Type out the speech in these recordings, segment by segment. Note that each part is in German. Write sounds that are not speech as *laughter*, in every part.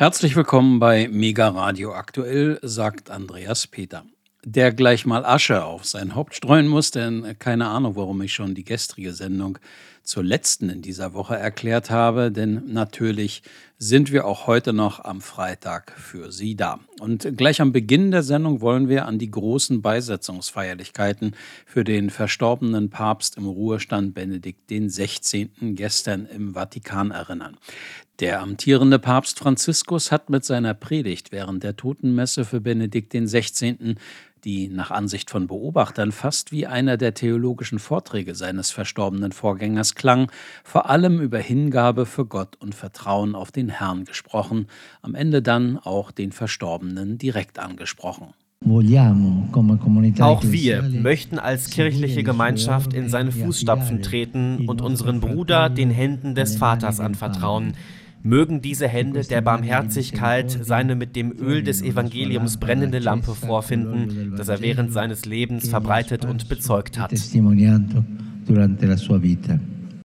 Herzlich willkommen bei Mega Radio Aktuell, sagt Andreas Peter. Der gleich mal Asche auf sein Haupt streuen muss, denn keine Ahnung, warum ich schon die gestrige Sendung zur letzten in dieser Woche erklärt habe, denn natürlich sind wir auch heute noch am Freitag für Sie da. Und gleich am Beginn der Sendung wollen wir an die großen Beisetzungsfeierlichkeiten für den verstorbenen Papst im Ruhestand Benedikt XVI. gestern im Vatikan erinnern. Der amtierende Papst Franziskus hat mit seiner Predigt während der Totenmesse für Benedikt XVI die nach Ansicht von Beobachtern fast wie einer der theologischen Vorträge seines verstorbenen Vorgängers klang, vor allem über Hingabe für Gott und Vertrauen auf den Herrn gesprochen, am Ende dann auch den Verstorbenen direkt angesprochen. Auch wir möchten als kirchliche Gemeinschaft in seine Fußstapfen treten und unseren Bruder den Händen des Vaters anvertrauen, Mögen diese Hände der Barmherzigkeit seine mit dem Öl des Evangeliums brennende Lampe vorfinden, das er während seines Lebens verbreitet und bezeugt hat.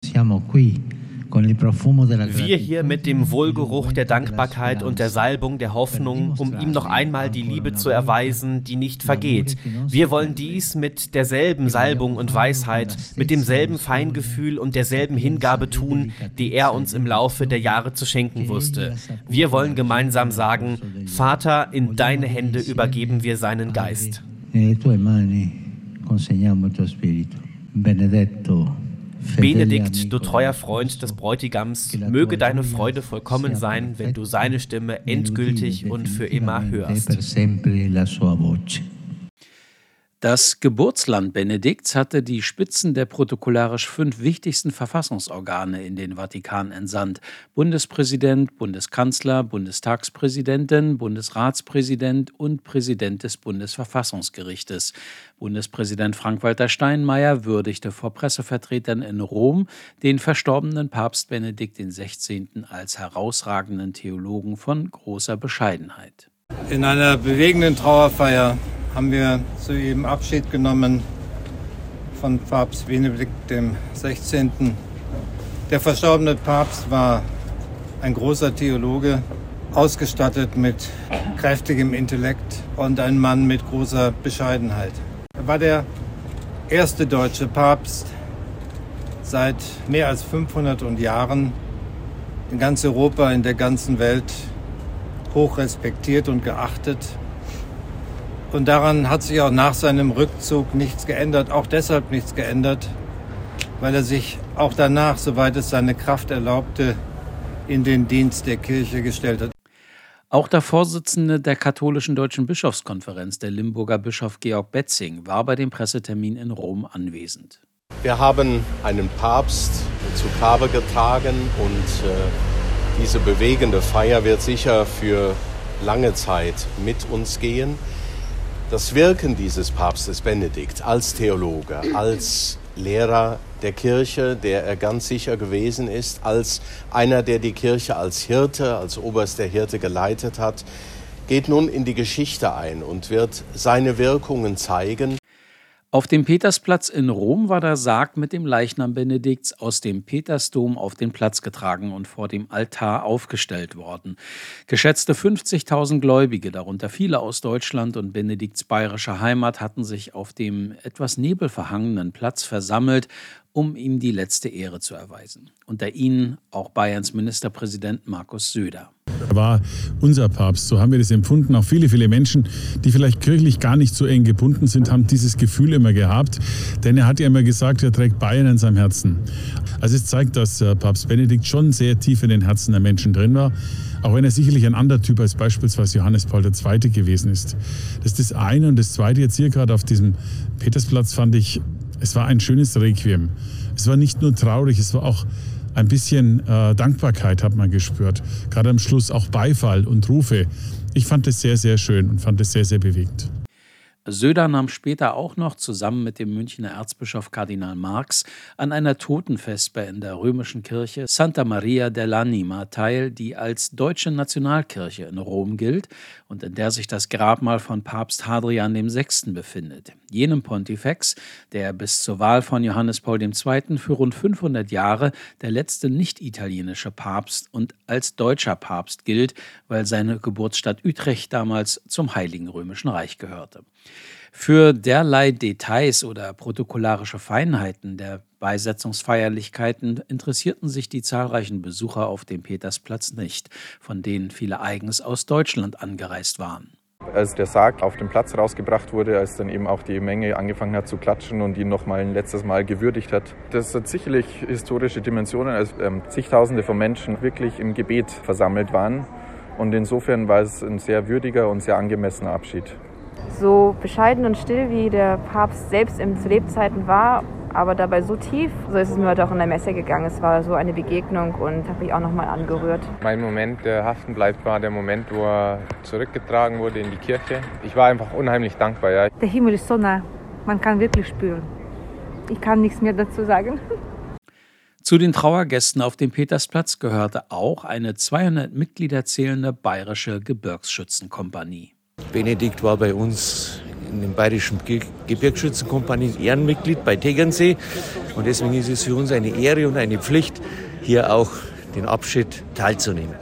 Siamo qui wir hier mit dem Wohlgeruch der Dankbarkeit und der Salbung der Hoffnung, um ihm noch einmal die Liebe zu erweisen, die nicht vergeht. Wir wollen dies mit derselben Salbung und Weisheit, mit demselben Feingefühl und derselben Hingabe tun, die er uns im Laufe der Jahre zu schenken wusste. Wir wollen gemeinsam sagen, Vater, in deine Hände übergeben wir seinen Geist. Benedetto Benedikt, du treuer Freund des Bräutigams, möge deine Freude vollkommen sein, wenn du seine Stimme endgültig und für immer hörst. Das Geburtsland Benedikts hatte die Spitzen der protokollarisch fünf wichtigsten Verfassungsorgane in den Vatikan entsandt. Bundespräsident, Bundeskanzler, Bundestagspräsidentin, Bundesratspräsident und Präsident des Bundesverfassungsgerichtes. Bundespräsident Frank-Walter Steinmeier würdigte vor Pressevertretern in Rom den verstorbenen Papst Benedikt XVI. als herausragenden Theologen von großer Bescheidenheit. In einer bewegenden Trauerfeier haben wir soeben Abschied genommen von Papst Benedikt XVI. Der verstorbene Papst war ein großer Theologe, ausgestattet mit kräftigem Intellekt und ein Mann mit großer Bescheidenheit. Er war der erste deutsche Papst seit mehr als 500 Jahren in ganz Europa, in der ganzen Welt hoch respektiert und geachtet. Und daran hat sich auch nach seinem Rückzug nichts geändert, auch deshalb nichts geändert, weil er sich auch danach, soweit es seine Kraft erlaubte, in den Dienst der Kirche gestellt hat. Auch der Vorsitzende der katholischen Deutschen Bischofskonferenz, der Limburger Bischof Georg Betzing, war bei dem Pressetermin in Rom anwesend. Wir haben einen Papst zu Grabe getragen und äh, diese bewegende Feier wird sicher für lange Zeit mit uns gehen. Das Wirken dieses Papstes Benedikt als Theologe, als Lehrer der Kirche, der er ganz sicher gewesen ist, als einer, der die Kirche als Hirte, als oberster Hirte geleitet hat, geht nun in die Geschichte ein und wird seine Wirkungen zeigen. Auf dem Petersplatz in Rom war der Sarg mit dem Leichnam Benedikts aus dem Petersdom auf den Platz getragen und vor dem Altar aufgestellt worden. Geschätzte 50.000 Gläubige, darunter viele aus Deutschland und Benedikts bayerischer Heimat, hatten sich auf dem etwas nebelverhangenen Platz versammelt um ihm die letzte Ehre zu erweisen. Unter ihnen auch Bayerns Ministerpräsident Markus Söder. Er war unser Papst, so haben wir das empfunden. Auch viele, viele Menschen, die vielleicht kirchlich gar nicht so eng gebunden sind, haben dieses Gefühl immer gehabt. Denn er hat ja immer gesagt, er trägt Bayern in seinem Herzen. Also es zeigt, dass äh, Papst Benedikt schon sehr tief in den Herzen der Menschen drin war. Auch wenn er sicherlich ein anderer Typ als beispielsweise Johannes Paul II. gewesen ist. Das ist das eine. Und das zweite jetzt hier gerade auf diesem Petersplatz fand ich es war ein schönes Requiem. Es war nicht nur traurig, es war auch ein bisschen äh, Dankbarkeit hat man gespürt. Gerade am Schluss auch Beifall und Rufe. Ich fand es sehr, sehr schön und fand es sehr, sehr bewegend. Söder nahm später auch noch zusammen mit dem Münchner Erzbischof Kardinal Marx an einer Totenvesper in der römischen Kirche Santa Maria dell'Anima teil, die als deutsche Nationalkirche in Rom gilt und in der sich das Grabmal von Papst Hadrian VI. befindet, jenem Pontifex, der bis zur Wahl von Johannes Paul II. für rund 500 Jahre der letzte nicht-italienische Papst und als deutscher Papst gilt, weil seine Geburtsstadt Utrecht damals zum Heiligen Römischen Reich gehörte. Für derlei Details oder protokollarische Feinheiten der Beisetzungsfeierlichkeiten interessierten sich die zahlreichen Besucher auf dem Petersplatz nicht, von denen viele eigens aus Deutschland angereist waren. Als der Sarg auf den Platz rausgebracht wurde, als dann eben auch die Menge angefangen hat zu klatschen und ihn noch mal ein letztes Mal gewürdigt hat. Das hat sicherlich historische Dimensionen, als ähm, zigtausende von Menschen wirklich im Gebet versammelt waren. Und insofern war es ein sehr würdiger und sehr angemessener Abschied so bescheiden und still, wie der Papst selbst zu Lebzeiten war, aber dabei so tief, so ist es mir heute auch in der Messe gegangen. Es war so eine Begegnung und habe mich auch nochmal angerührt. Mein Moment, der haften bleibt, war der Moment, wo er zurückgetragen wurde in die Kirche. Ich war einfach unheimlich dankbar. Ja. Der Himmel ist so nah, man kann wirklich spüren. Ich kann nichts mehr dazu sagen. Zu den Trauergästen auf dem Petersplatz gehörte auch eine 200 Mitglieder zählende bayerische Gebirgsschützenkompanie. Benedikt war bei uns in den Bayerischen Gebirgsschützenkompanie Ehrenmitglied bei Tegernsee. Und deswegen ist es für uns eine Ehre und eine Pflicht, hier auch den Abschied teilzunehmen.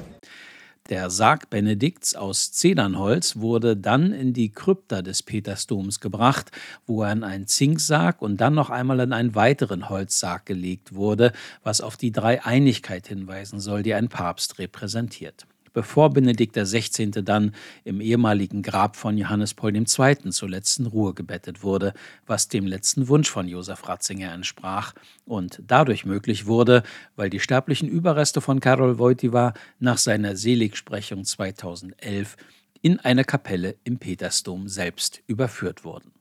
Der Sarg Benedikts aus Zedernholz wurde dann in die Krypta des Petersdoms gebracht, wo er in einen Zinksarg und dann noch einmal in einen weiteren Holzsarg gelegt wurde, was auf die Dreieinigkeit hinweisen soll, die ein Papst repräsentiert bevor Benedikt XVI. dann im ehemaligen Grab von Johannes Paul II. zur letzten Ruhe gebettet wurde, was dem letzten Wunsch von Josef Ratzinger entsprach und dadurch möglich wurde, weil die sterblichen Überreste von Karol Wojtyła nach seiner Seligsprechung 2011 in eine Kapelle im Petersdom selbst überführt wurden.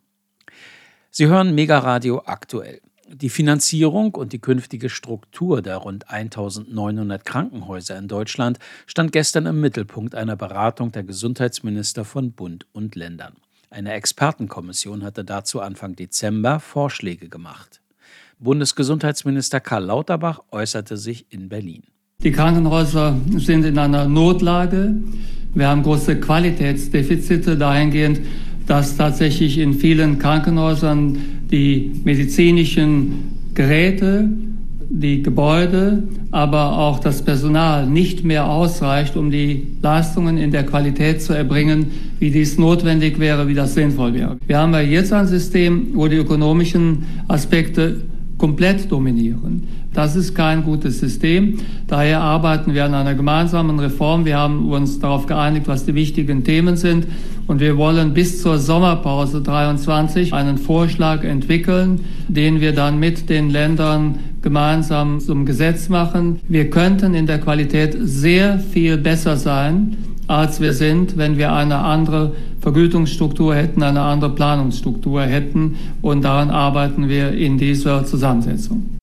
Sie hören Megaradio aktuell. Die Finanzierung und die künftige Struktur der rund 1900 Krankenhäuser in Deutschland stand gestern im Mittelpunkt einer Beratung der Gesundheitsminister von Bund und Ländern. Eine Expertenkommission hatte dazu Anfang Dezember Vorschläge gemacht. Bundesgesundheitsminister Karl Lauterbach äußerte sich in Berlin. Die Krankenhäuser sind in einer Notlage. Wir haben große Qualitätsdefizite dahingehend, dass tatsächlich in vielen Krankenhäusern die medizinischen Geräte, die Gebäude, aber auch das Personal nicht mehr ausreicht, um die Leistungen in der Qualität zu erbringen, wie dies notwendig wäre, wie das sinnvoll wäre. Wir haben ja jetzt ein System, wo die ökonomischen Aspekte komplett dominieren. Das ist kein gutes System. Daher arbeiten wir an einer gemeinsamen Reform. Wir haben uns darauf geeinigt, was die wichtigen Themen sind. Und wir wollen bis zur Sommerpause 23 einen Vorschlag entwickeln, den wir dann mit den Ländern gemeinsam zum Gesetz machen. Wir könnten in der Qualität sehr viel besser sein, als wir sind, wenn wir eine andere Vergütungsstruktur hätten, eine andere Planungsstruktur hätten. Und daran arbeiten wir in dieser Zusammensetzung.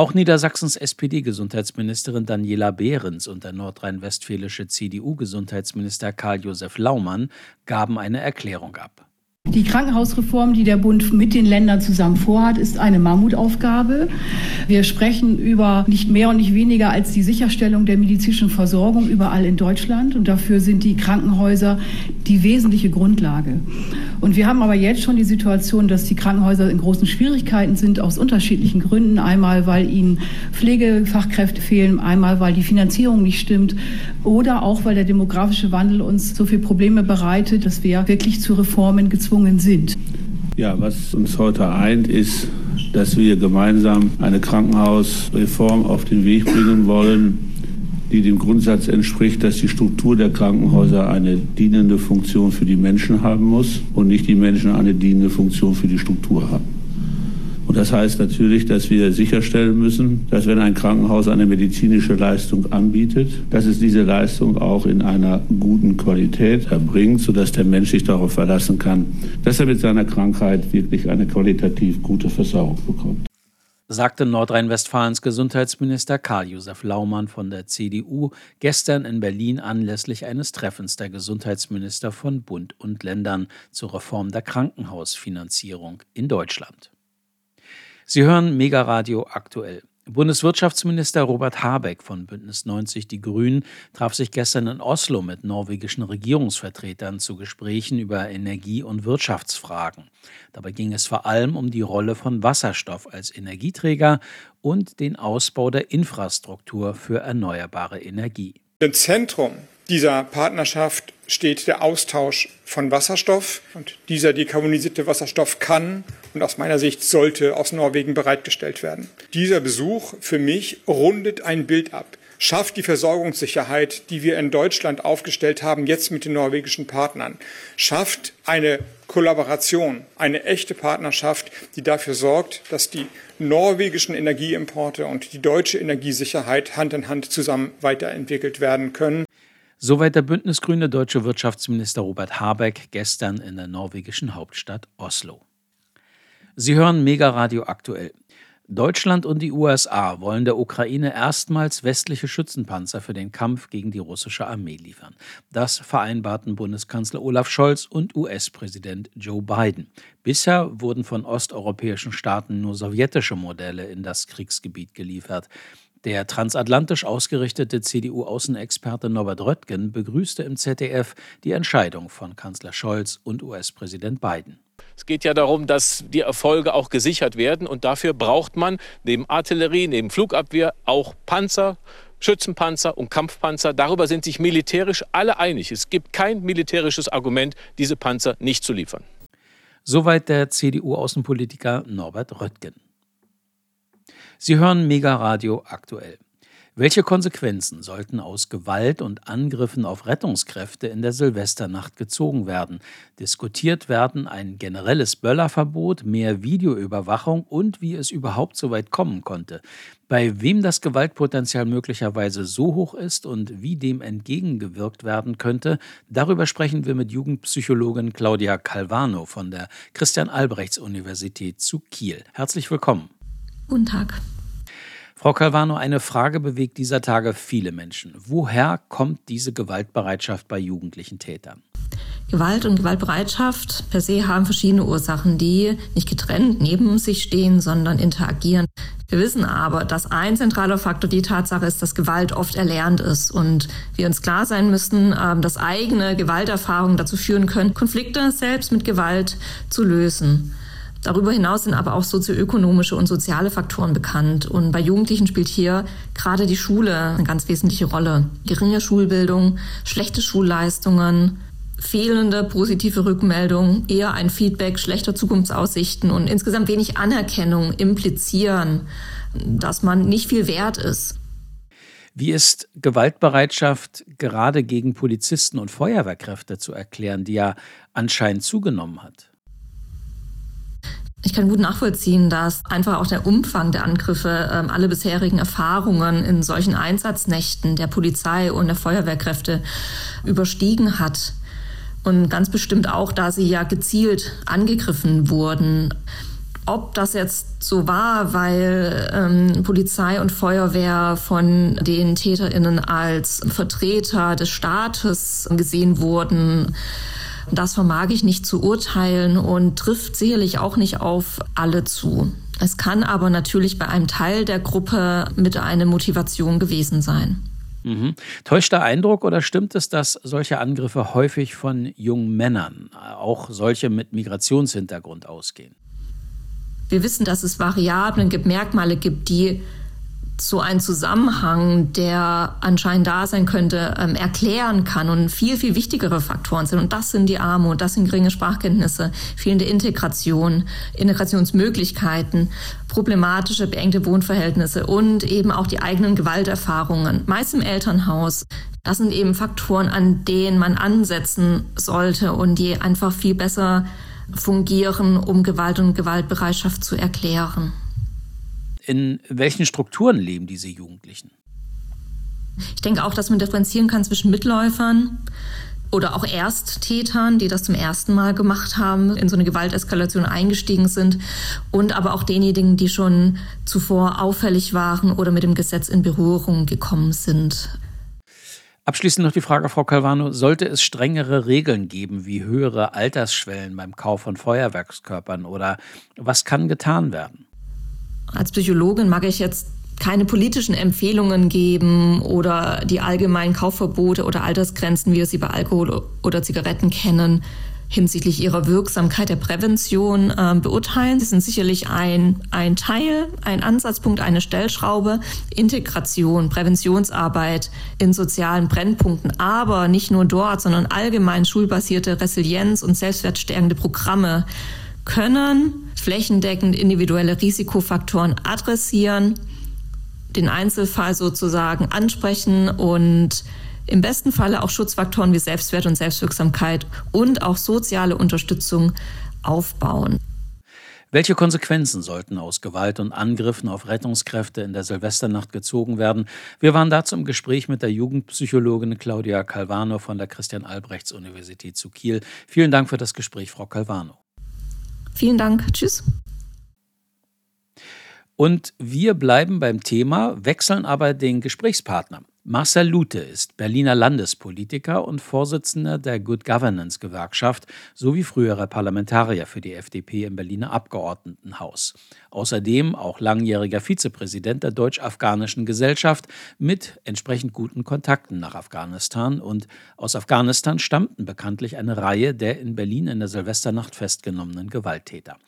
Auch Niedersachsens SPD-Gesundheitsministerin Daniela Behrens und der nordrhein-westfälische CDU-Gesundheitsminister Karl-Josef Laumann gaben eine Erklärung ab. Die Krankenhausreform, die der Bund mit den Ländern zusammen vorhat, ist eine Mammutaufgabe. Wir sprechen über nicht mehr und nicht weniger als die Sicherstellung der medizinischen Versorgung überall in Deutschland. Und dafür sind die Krankenhäuser die wesentliche Grundlage. Und wir haben aber jetzt schon die Situation, dass die Krankenhäuser in großen Schwierigkeiten sind aus unterschiedlichen Gründen. Einmal, weil ihnen Pflegefachkräfte fehlen, einmal, weil die Finanzierung nicht stimmt oder auch, weil der demografische Wandel uns so viele Probleme bereitet, dass wir wirklich zu Reformen gezwungen gezwungen sind. Ja, was uns heute eint, ist, dass wir gemeinsam eine Krankenhausreform auf den Weg bringen wollen, die dem Grundsatz entspricht, dass die Struktur der Krankenhäuser eine dienende Funktion für die Menschen haben muss und nicht die Menschen eine dienende Funktion für die Struktur haben. Und das heißt natürlich, dass wir sicherstellen müssen, dass wenn ein Krankenhaus eine medizinische Leistung anbietet, dass es diese Leistung auch in einer guten Qualität erbringt, sodass der Mensch sich darauf verlassen kann, dass er mit seiner Krankheit wirklich eine qualitativ gute Versorgung bekommt. sagte Nordrhein-Westfalens Gesundheitsminister Karl-Josef Laumann von der CDU gestern in Berlin anlässlich eines Treffens der Gesundheitsminister von Bund und Ländern zur Reform der Krankenhausfinanzierung in Deutschland. Sie hören Megaradio aktuell. Bundeswirtschaftsminister Robert Habeck von Bündnis 90 Die Grünen traf sich gestern in Oslo mit norwegischen Regierungsvertretern zu Gesprächen über Energie- und Wirtschaftsfragen. Dabei ging es vor allem um die Rolle von Wasserstoff als Energieträger und den Ausbau der Infrastruktur für erneuerbare Energie. Im Zentrum dieser Partnerschaft steht der Austausch von Wasserstoff und dieser dekarbonisierte Wasserstoff kann und aus meiner Sicht sollte aus Norwegen bereitgestellt werden. Dieser Besuch für mich rundet ein Bild ab, schafft die Versorgungssicherheit, die wir in Deutschland aufgestellt haben, jetzt mit den norwegischen Partnern, schafft eine Kollaboration, eine echte Partnerschaft, die dafür sorgt, dass die norwegischen Energieimporte und die deutsche Energiesicherheit Hand in Hand zusammen weiterentwickelt werden können. Soweit der bündnisgrüne deutsche Wirtschaftsminister Robert Habeck gestern in der norwegischen Hauptstadt Oslo. Sie hören Mega Radio aktuell. Deutschland und die USA wollen der Ukraine erstmals westliche Schützenpanzer für den Kampf gegen die russische Armee liefern. Das vereinbarten Bundeskanzler Olaf Scholz und US-Präsident Joe Biden. Bisher wurden von osteuropäischen Staaten nur sowjetische Modelle in das Kriegsgebiet geliefert. Der transatlantisch ausgerichtete CDU-Außenexperte Norbert Röttgen begrüßte im ZDF die Entscheidung von Kanzler Scholz und US-Präsident Biden. Es geht ja darum, dass die Erfolge auch gesichert werden. Und dafür braucht man neben Artillerie, neben Flugabwehr auch Panzer, Schützenpanzer und Kampfpanzer. Darüber sind sich militärisch alle einig. Es gibt kein militärisches Argument, diese Panzer nicht zu liefern. Soweit der CDU-Außenpolitiker Norbert Röttgen. Sie hören Mega Radio aktuell. Welche Konsequenzen sollten aus Gewalt und Angriffen auf Rettungskräfte in der Silvesternacht gezogen werden? Diskutiert werden ein generelles Böllerverbot, mehr Videoüberwachung und wie es überhaupt so weit kommen konnte. Bei wem das Gewaltpotenzial möglicherweise so hoch ist und wie dem entgegengewirkt werden könnte, darüber sprechen wir mit Jugendpsychologin Claudia Calvano von der Christian Albrechts Universität zu Kiel. Herzlich willkommen. Guten Tag. Frau Calvano, eine Frage bewegt dieser Tage viele Menschen. Woher kommt diese Gewaltbereitschaft bei jugendlichen Tätern? Gewalt und Gewaltbereitschaft per se haben verschiedene Ursachen, die nicht getrennt neben sich stehen, sondern interagieren. Wir wissen aber, dass ein zentraler Faktor die Tatsache ist, dass Gewalt oft erlernt ist und wir uns klar sein müssen, ähm, dass eigene Gewalterfahrungen dazu führen können, Konflikte selbst mit Gewalt zu lösen. Darüber hinaus sind aber auch sozioökonomische und soziale Faktoren bekannt. Und bei Jugendlichen spielt hier gerade die Schule eine ganz wesentliche Rolle. Geringe Schulbildung, schlechte Schulleistungen, fehlende positive Rückmeldung, eher ein Feedback, schlechter Zukunftsaussichten und insgesamt wenig Anerkennung implizieren, dass man nicht viel wert ist. Wie ist Gewaltbereitschaft gerade gegen Polizisten und Feuerwehrkräfte zu erklären, die ja anscheinend zugenommen hat? Ich kann gut nachvollziehen, dass einfach auch der Umfang der Angriffe ähm, alle bisherigen Erfahrungen in solchen Einsatznächten der Polizei und der Feuerwehrkräfte überstiegen hat. Und ganz bestimmt auch, da sie ja gezielt angegriffen wurden. Ob das jetzt so war, weil ähm, Polizei und Feuerwehr von den Täterinnen als Vertreter des Staates gesehen wurden, das vermag ich nicht zu urteilen und trifft sicherlich auch nicht auf alle zu. Es kann aber natürlich bei einem Teil der Gruppe mit einer Motivation gewesen sein. Mhm. Täuscht der Eindruck oder stimmt es, dass solche Angriffe häufig von jungen Männern, auch solche mit Migrationshintergrund, ausgehen? Wir wissen, dass es Variablen gibt, Merkmale gibt, die so einen Zusammenhang, der anscheinend da sein könnte, ähm, erklären kann und viel, viel wichtigere Faktoren sind. Und das sind die Armut, das sind geringe Sprachkenntnisse, fehlende Integration, Integrationsmöglichkeiten, problematische, beengte Wohnverhältnisse und eben auch die eigenen Gewalterfahrungen, meist im Elternhaus. Das sind eben Faktoren, an denen man ansetzen sollte und die einfach viel besser fungieren, um Gewalt und Gewaltbereitschaft zu erklären. In welchen Strukturen leben diese Jugendlichen? Ich denke auch, dass man differenzieren kann zwischen Mitläufern, oder auch Ersttätern, die das zum ersten Mal gemacht haben, in so eine Gewalteskalation eingestiegen sind und aber auch denjenigen, die schon zuvor auffällig waren oder mit dem Gesetz in Berührung gekommen sind. Abschließend noch die Frage, Frau Calvano, sollte es strengere Regeln geben, wie höhere Altersschwellen beim Kauf von Feuerwerkskörpern oder was kann getan werden? Als Psychologin mag ich jetzt keine politischen Empfehlungen geben oder die allgemeinen Kaufverbote oder Altersgrenzen, wie wir sie bei Alkohol oder Zigaretten kennen, hinsichtlich ihrer Wirksamkeit der Prävention äh, beurteilen. Sie sind sicherlich ein, ein Teil, ein Ansatzpunkt, eine Stellschraube. Integration, Präventionsarbeit in sozialen Brennpunkten, aber nicht nur dort, sondern allgemein schulbasierte Resilienz und selbstwertstärkende Programme können flächendeckend individuelle Risikofaktoren adressieren den Einzelfall sozusagen ansprechen und im besten Falle auch Schutzfaktoren wie Selbstwert und Selbstwirksamkeit und auch soziale Unterstützung aufbauen. Welche Konsequenzen sollten aus Gewalt und Angriffen auf Rettungskräfte in der Silvesternacht gezogen werden? Wir waren dazu im Gespräch mit der Jugendpsychologin Claudia Calvano von der Christian-Albrechts-Universität zu Kiel. Vielen Dank für das Gespräch, Frau Calvano. Vielen Dank. Tschüss. Und wir bleiben beim Thema, wechseln aber den Gesprächspartner. Marcel Lute ist Berliner Landespolitiker und Vorsitzender der Good Governance Gewerkschaft sowie früherer Parlamentarier für die FDP im Berliner Abgeordnetenhaus. Außerdem auch langjähriger Vizepräsident der Deutsch-Afghanischen Gesellschaft mit entsprechend guten Kontakten nach Afghanistan. Und aus Afghanistan stammten bekanntlich eine Reihe der in Berlin in der Silvesternacht festgenommenen Gewalttäter.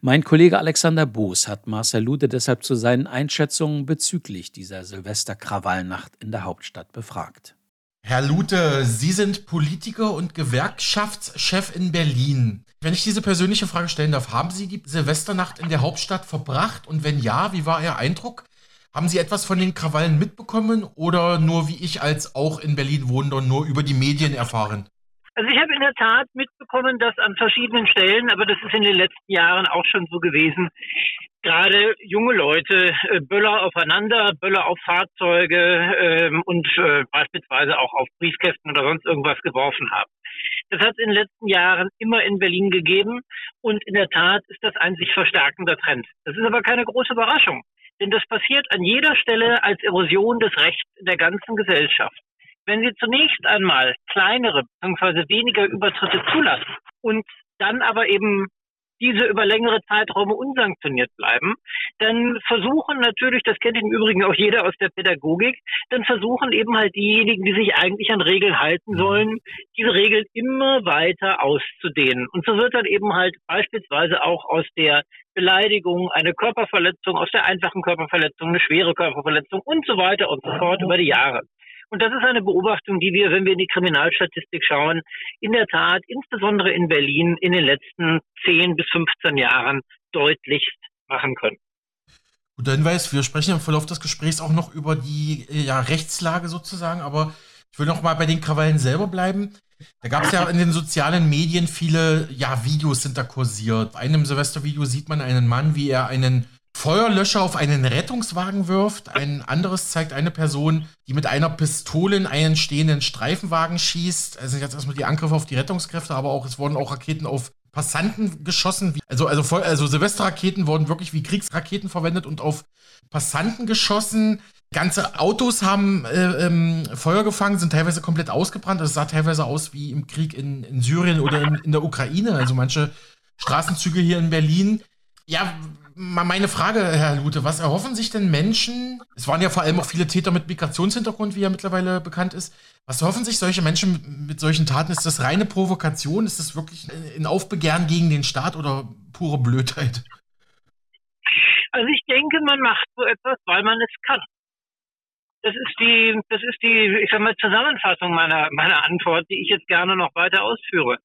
Mein Kollege Alexander Boos hat Marcel Lute deshalb zu seinen Einschätzungen bezüglich dieser Silvesterkrawallnacht in der Hauptstadt befragt. Herr Lute, Sie sind Politiker und Gewerkschaftschef in Berlin. Wenn ich diese persönliche Frage stellen darf, haben Sie die Silvesternacht in der Hauptstadt verbracht? Und wenn ja, wie war Ihr Eindruck? Haben Sie etwas von den Krawallen mitbekommen oder nur wie ich als auch in Berlin wohnender nur über die Medien erfahren? Also ich habe in der Tat mitbekommen, dass an verschiedenen Stellen, aber das ist in den letzten Jahren auch schon so gewesen, gerade junge Leute äh, Böller aufeinander, Böller auf Fahrzeuge ähm, und äh, beispielsweise auch auf Briefkästen oder sonst irgendwas geworfen haben. Das hat es in den letzten Jahren immer in Berlin gegeben und in der Tat ist das ein sich verstärkender Trend. Das ist aber keine große Überraschung, denn das passiert an jeder Stelle als Erosion des Rechts in der ganzen Gesellschaft. Wenn Sie zunächst einmal kleinere bzw. weniger Übertritte zulassen und dann aber eben diese über längere Zeiträume unsanktioniert bleiben, dann versuchen natürlich, das kennt im Übrigen auch jeder aus der Pädagogik, dann versuchen eben halt diejenigen, die sich eigentlich an Regeln halten sollen, diese Regeln immer weiter auszudehnen. Und so wird dann eben halt beispielsweise auch aus der Beleidigung eine Körperverletzung, aus der einfachen Körperverletzung eine schwere Körperverletzung und so weiter und so fort über die Jahre. Und das ist eine Beobachtung, die wir, wenn wir in die Kriminalstatistik schauen, in der Tat, insbesondere in Berlin, in den letzten 10 bis 15 Jahren deutlichst machen können. Guter Hinweis, wir sprechen im Verlauf des Gesprächs auch noch über die ja, Rechtslage sozusagen, aber ich will noch mal bei den Krawallen selber bleiben. Da gab es ja in den sozialen Medien viele ja, Videos sind da kursiert. Auf einem Silvestervideo sieht man einen Mann, wie er einen Feuerlöscher auf einen Rettungswagen wirft. Ein anderes zeigt eine Person, die mit einer Pistole in einen stehenden Streifenwagen schießt. Also jetzt erstmal die Angriffe auf die Rettungskräfte, aber auch es wurden auch Raketen auf Passanten geschossen. Also, also, also Silvesterraketen wurden wirklich wie Kriegsraketen verwendet und auf Passanten geschossen. Ganze Autos haben äh, ähm, Feuer gefangen, sind teilweise komplett ausgebrannt. Es sah teilweise aus wie im Krieg in, in Syrien oder in, in der Ukraine. Also manche Straßenzüge hier in Berlin. Ja, meine Frage, Herr Lute, was erhoffen sich denn Menschen? Es waren ja vor allem auch viele Täter mit Migrationshintergrund, wie ja mittlerweile bekannt ist. Was erhoffen sich solche Menschen mit solchen Taten? Ist das reine Provokation? Ist das wirklich ein Aufbegehren gegen den Staat oder pure Blödheit? Also ich denke, man macht so etwas, weil man es kann. Das ist die, das ist die, ich sag mal, Zusammenfassung meiner, meiner Antwort, die ich jetzt gerne noch weiter ausführe.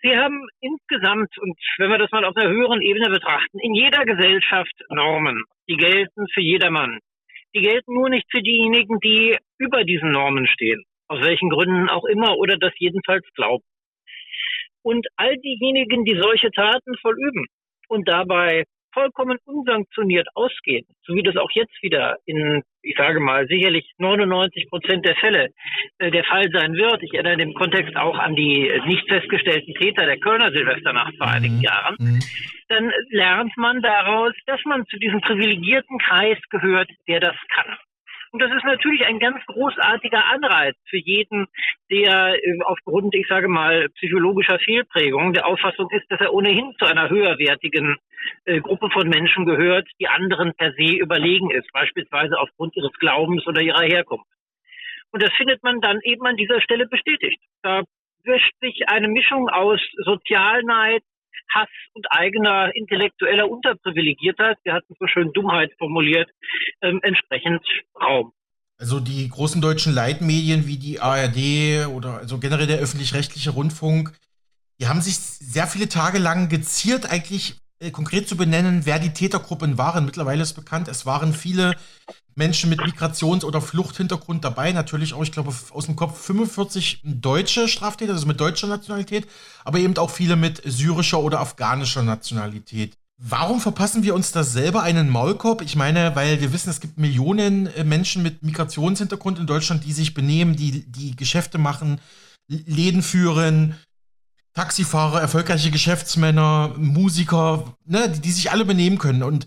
Sie haben insgesamt, und wenn wir das mal auf einer höheren Ebene betrachten, in jeder Gesellschaft Normen, die gelten für jedermann. Die gelten nur nicht für diejenigen, die über diesen Normen stehen, aus welchen Gründen auch immer oder das jedenfalls glauben. Und all diejenigen, die solche Taten vollüben und dabei vollkommen unsanktioniert ausgehen, so wie das auch jetzt wieder in, ich sage mal, sicherlich 99 Prozent der Fälle äh, der Fall sein wird. Ich erinnere im Kontext auch an die nicht festgestellten Täter der Kölner Silvesternacht vor einigen mhm. Jahren. Mhm. Dann lernt man daraus, dass man zu diesem privilegierten Kreis gehört, der das kann. Und das ist natürlich ein ganz großartiger Anreiz für jeden, der äh, aufgrund, ich sage mal, psychologischer Fehlprägung der Auffassung ist, dass er ohnehin zu einer höherwertigen äh, Gruppe von Menschen gehört, die anderen per se überlegen ist, beispielsweise aufgrund ihres Glaubens oder ihrer Herkunft. Und das findet man dann eben an dieser Stelle bestätigt. Da wischt sich eine Mischung aus Sozialneid, Hass und eigener intellektueller Unterprivilegiertheit, wir hatten so schön Dummheit formuliert, ähm, entsprechend Raum. Also die großen deutschen Leitmedien wie die ARD oder also generell der öffentlich-rechtliche Rundfunk, die haben sich sehr viele Tage lang geziert, eigentlich konkret zu benennen, wer die Tätergruppen waren. Mittlerweile ist bekannt, es waren viele Menschen mit Migrations- oder Fluchthintergrund dabei. Natürlich auch, ich glaube, aus dem Kopf 45 deutsche Straftäter, also mit deutscher Nationalität, aber eben auch viele mit syrischer oder afghanischer Nationalität. Warum verpassen wir uns da selber einen Maulkorb? Ich meine, weil wir wissen, es gibt Millionen äh, Menschen mit Migrationshintergrund in Deutschland, die sich benehmen, die, die Geschäfte machen, Läden führen, Taxifahrer, erfolgreiche Geschäftsmänner, Musiker, ne, die, die sich alle benehmen können. Und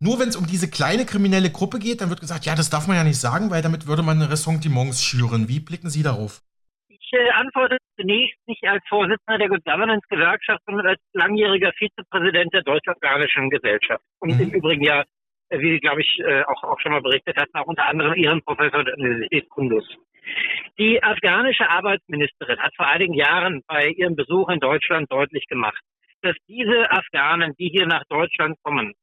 nur wenn es um diese kleine kriminelle Gruppe geht, dann wird gesagt, ja, das darf man ja nicht sagen, weil damit würde man Ressentiments schüren. Wie blicken Sie darauf? Ich äh, antworte zunächst nicht als Vorsitzender der Good Governance Gewerkschaft, sondern als langjähriger Vizepräsident der Deutsch-Afghanischen Gesellschaft. Und mhm. im Übrigen ja, äh, wie Sie, glaube ich, äh, auch, auch schon mal berichtet hatten, auch unter anderem Ihren Professor der Universität Kundus. Die afghanische Arbeitsministerin hat vor einigen Jahren bei ihrem Besuch in Deutschland deutlich gemacht, dass diese Afghanen, die hier nach Deutschland kommen,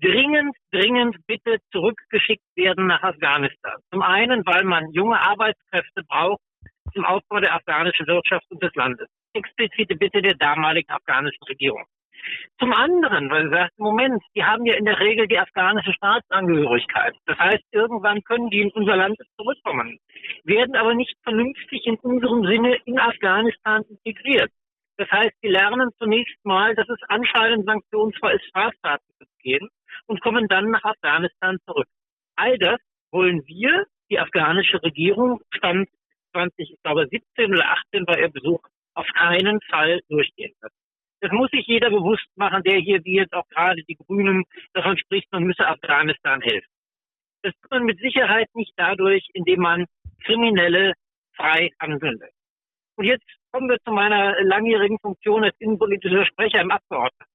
dringend, dringend bitte zurückgeschickt werden nach Afghanistan. Zum einen, weil man junge Arbeitskräfte braucht zum Aufbau der afghanischen Wirtschaft und des Landes. Explizite Bitte der damaligen afghanischen Regierung. Zum anderen, weil sie sagt, Moment, die haben ja in der Regel die afghanische Staatsangehörigkeit. Das heißt, irgendwann können die in unser Land zurückkommen, werden aber nicht vernünftig in unserem Sinne in Afghanistan integriert. Das heißt, sie lernen zunächst mal, dass es anscheinend sanktionsfrei ist, Straftaten zu begehen und kommen dann nach Afghanistan zurück. All das wollen wir, die afghanische Regierung, stand 20, ich glaube 17 oder 18 bei ihr Besuch, auf keinen Fall durchgehen lassen. Das muss sich jeder bewusst machen, der hier, wie jetzt auch gerade die Grünen, davon spricht, man müsse Afghanistan helfen. Das tut man mit Sicherheit nicht dadurch, indem man Kriminelle frei lässt. Und jetzt kommen wir zu meiner langjährigen Funktion als innenpolitischer Sprecher im Abgeordneten.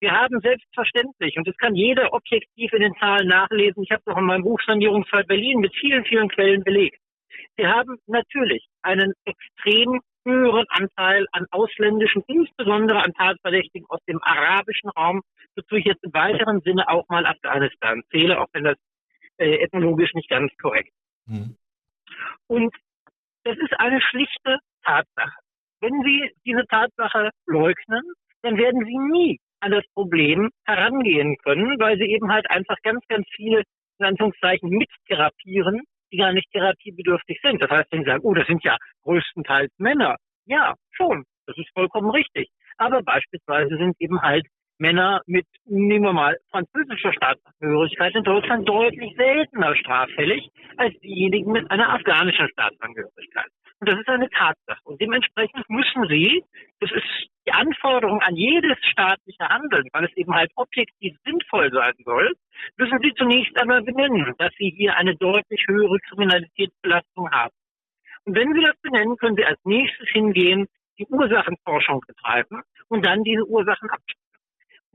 Wir haben selbstverständlich, und das kann jeder objektiv in den Zahlen nachlesen, ich habe doch in meinem Buch Sanierungsfall Berlin mit vielen, vielen Quellen belegt. Wir haben natürlich einen extrem höheren Anteil an ausländischen, insbesondere an Tatverdächtigen aus dem arabischen Raum, wozu ich jetzt im weiteren Sinne auch mal Afghanistan zähle, auch wenn das äh, ethnologisch nicht ganz korrekt ist. Mhm. Und das ist eine schlichte Tatsache. Wenn Sie diese Tatsache leugnen, dann werden Sie nie an das Problem herangehen können, weil sie eben halt einfach ganz, ganz viele, in Anführungszeichen, mittherapieren, die gar nicht therapiebedürftig sind. Das heißt, wenn sie sagen, oh, das sind ja größtenteils Männer. Ja, schon. Das ist vollkommen richtig. Aber beispielsweise sind eben halt Männer mit, nehmen wir mal, französischer Staatsangehörigkeit in Deutschland deutlich seltener straffällig als diejenigen mit einer afghanischen Staatsangehörigkeit. Und das ist eine Tatsache. Und dementsprechend müssen Sie, das ist die Anforderung an jedes staatliche Handeln, weil es eben halt objektiv sinnvoll sein soll, müssen Sie zunächst einmal benennen, dass Sie hier eine deutlich höhere Kriminalitätsbelastung haben. Und wenn Sie das benennen, können Sie als nächstes hingehen, die Ursachenforschung betreiben und dann diese Ursachen abstellen.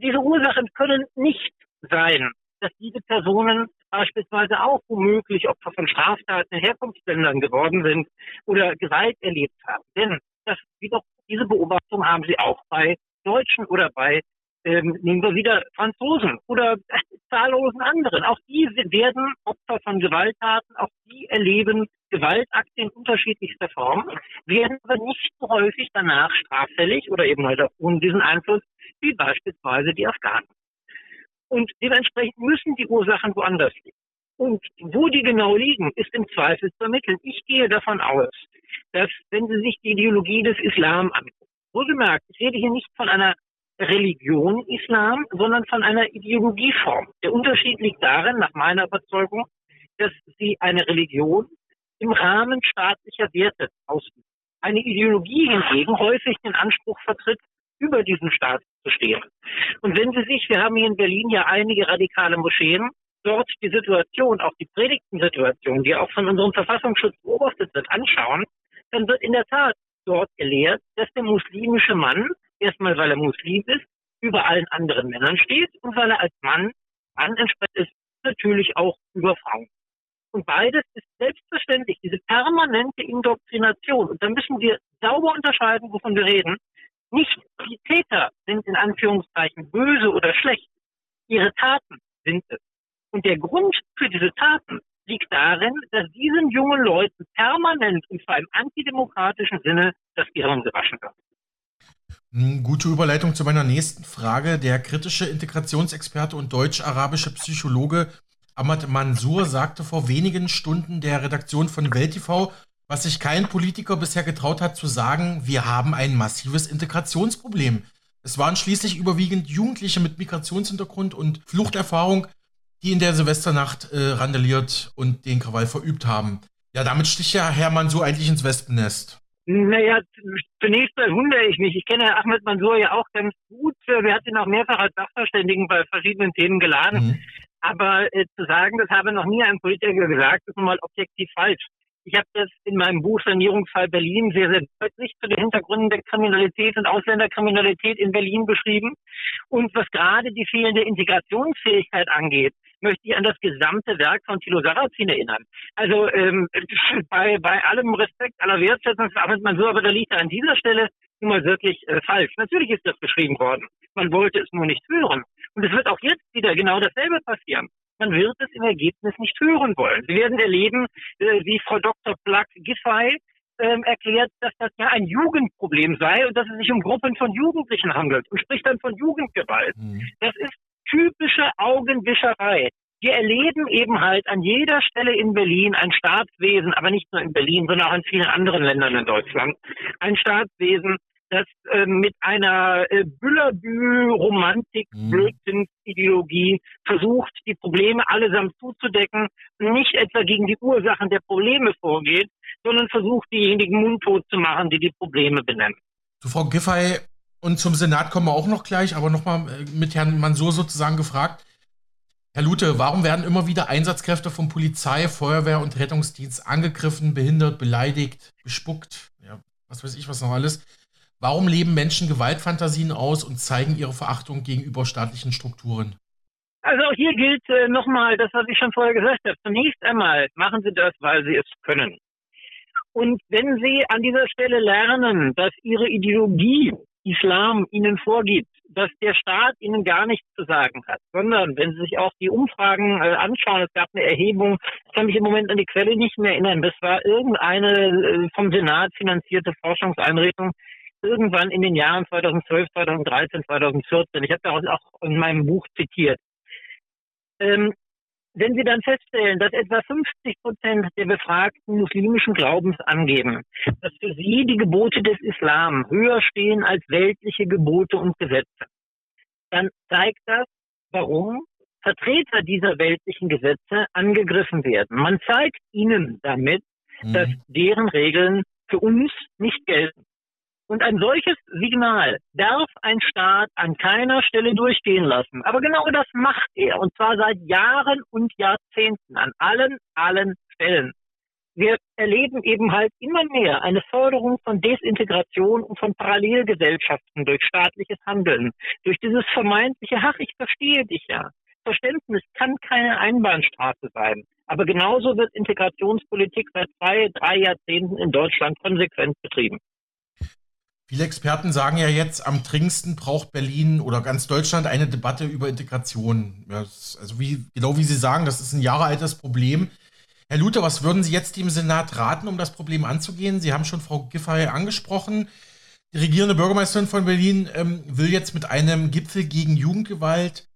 Diese Ursachen können nicht sein, dass diese Personen beispielsweise auch womöglich Opfer von Straftaten in Herkunftsländern geworden sind oder Gewalt erlebt haben. Denn das wiederum, diese Beobachtung haben sie auch bei Deutschen oder bei ähm, nehmen wir wieder Franzosen oder *laughs* zahllosen anderen. Auch die werden Opfer von Gewalttaten, auch die erleben Gewaltakte in unterschiedlichster Form, werden aber nicht so häufig danach straffällig oder eben halt auch ohne diesen Einfluss wie beispielsweise die Afghanen. Und dementsprechend müssen die Ursachen woanders liegen. Und wo die genau liegen, ist im Zweifel zu ermitteln. Ich gehe davon aus, dass wenn Sie sich die Ideologie des Islam angucken, wohlgemerkt, ich rede hier nicht von einer Religion Islam, sondern von einer Ideologieform. Der Unterschied liegt darin, nach meiner Überzeugung, dass sie eine Religion im Rahmen staatlicher Werte ausübt. Eine Ideologie hingegen häufig den Anspruch vertritt, über diesen Staat zu stehen. Und wenn Sie sich, wir haben hier in Berlin ja einige radikale Moscheen, dort die Situation, auch die Predigtensituation, die auch von unserem Verfassungsschutz beobachtet wird, anschauen, dann wird in der Tat dort gelehrt, dass der muslimische Mann, erstmal weil er Muslim ist, über allen anderen Männern steht und weil er als Mann ansprechend ist, natürlich auch über Frauen. Und beides ist selbstverständlich, diese permanente Indoktrination. Und da müssen wir sauber unterscheiden, wovon wir reden. Nicht die Täter sind in Anführungszeichen böse oder schlecht. Ihre Taten sind es. Und der Grund für diese Taten liegt darin, dass diesen jungen Leuten permanent und zwar im antidemokratischen Sinne das Gehirn gewaschen wird. Gute Überleitung zu meiner nächsten Frage. Der kritische Integrationsexperte und deutsch-arabische Psychologe Ahmad Mansour sagte vor wenigen Stunden der Redaktion von Welt TV, was sich kein Politiker bisher getraut hat zu sagen, wir haben ein massives Integrationsproblem. Es waren schließlich überwiegend Jugendliche mit Migrationshintergrund und Fluchterfahrung, die in der Silvesternacht äh, randaliert und den Krawall verübt haben. Ja, damit sticht ja Herr Mansour eigentlich ins Wespennest. Naja, zunächst wundere ich mich. Ich kenne Ahmed Mansour ja auch ganz gut. Wir hatten ihn auch mehrfach als Sachverständigen bei verschiedenen Themen geladen. Mhm. Aber äh, zu sagen, das habe noch nie ein Politiker gesagt, ist nun mal objektiv falsch. Ich habe das in meinem Buch Sanierungsfall Berlin sehr, sehr deutlich zu den Hintergründen der Kriminalität und Ausländerkriminalität in Berlin beschrieben. Und was gerade die fehlende Integrationsfähigkeit angeht, möchte ich an das gesamte Werk von Thilo Sarrazin erinnern. Also ähm, *laughs* bei, bei allem Respekt aller Wertschätzung, aber man so, aber da liegt er an dieser Stelle nun mal wirklich äh, falsch. Natürlich ist das beschrieben worden. Man wollte es nur nicht hören. Und es wird auch jetzt wieder genau dasselbe passieren. Man wird es im Ergebnis nicht hören wollen. Sie werden erleben, äh, wie Frau Dr. Plack Giffey ähm, erklärt, dass das ja ein Jugendproblem sei und dass es sich um Gruppen von Jugendlichen handelt und spricht dann von Jugendgewalt. Mhm. Das ist typische Augenwischerei. Wir erleben eben halt an jeder Stelle in Berlin ein Staatswesen, aber nicht nur in Berlin, sondern auch in vielen anderen Ländern in Deutschland, ein Staatswesen, das äh, mit einer äh, Büllerbü-Romantik, mhm. Versucht, die Probleme allesamt zuzudecken, nicht etwa gegen die Ursachen der Probleme vorgeht, sondern versucht, diejenigen mundtot zu machen, die die Probleme benennen. Zu Frau Giffey und zum Senat kommen wir auch noch gleich, aber nochmal äh, mit Herrn Mansur sozusagen gefragt. Herr Lute, warum werden immer wieder Einsatzkräfte von Polizei, Feuerwehr und Rettungsdienst angegriffen, behindert, beleidigt, bespuckt, ja, was weiß ich was noch alles? Warum leben Menschen Gewaltfantasien aus und zeigen ihre Verachtung gegenüber staatlichen Strukturen? Also auch hier gilt äh, nochmal das, was ich schon vorher gesagt habe. Zunächst einmal machen Sie das, weil Sie es können. Und wenn Sie an dieser Stelle lernen, dass Ihre Ideologie Islam ihnen vorgibt, dass der Staat ihnen gar nichts zu sagen hat, sondern wenn Sie sich auch die Umfragen äh, anschauen, es gab eine Erhebung, ich kann mich im Moment an die Quelle nicht mehr erinnern, das war irgendeine äh, vom Senat finanzierte Forschungseinrichtung, irgendwann in den Jahren 2012, 2013, 2014. Ich habe da auch in meinem Buch zitiert. Ähm, wenn Sie dann feststellen, dass etwa 50 Prozent der befragten muslimischen Glaubens angeben, dass für sie die Gebote des Islam höher stehen als weltliche Gebote und Gesetze, dann zeigt das, warum Vertreter dieser weltlichen Gesetze angegriffen werden. Man zeigt ihnen damit, mhm. dass deren Regeln für uns nicht gelten. Und ein solches Signal darf ein Staat an keiner Stelle durchgehen lassen. Aber genau das macht er. Und zwar seit Jahren und Jahrzehnten an allen, allen Stellen. Wir erleben eben halt immer mehr eine Förderung von Desintegration und von Parallelgesellschaften durch staatliches Handeln. Durch dieses vermeintliche, ach, ich verstehe dich ja. Verständnis kann keine Einbahnstraße sein. Aber genauso wird Integrationspolitik seit zwei, drei Jahrzehnten in Deutschland konsequent betrieben. Viele Experten sagen ja jetzt, am dringendsten braucht Berlin oder ganz Deutschland eine Debatte über Integration. Ja, also wie, genau wie Sie sagen, das ist ein jahrealtes Problem. Herr Luther, was würden Sie jetzt dem Senat raten, um das Problem anzugehen? Sie haben schon Frau Giffey angesprochen. Die regierende Bürgermeisterin von Berlin ähm, will jetzt mit einem Gipfel gegen Jugendgewalt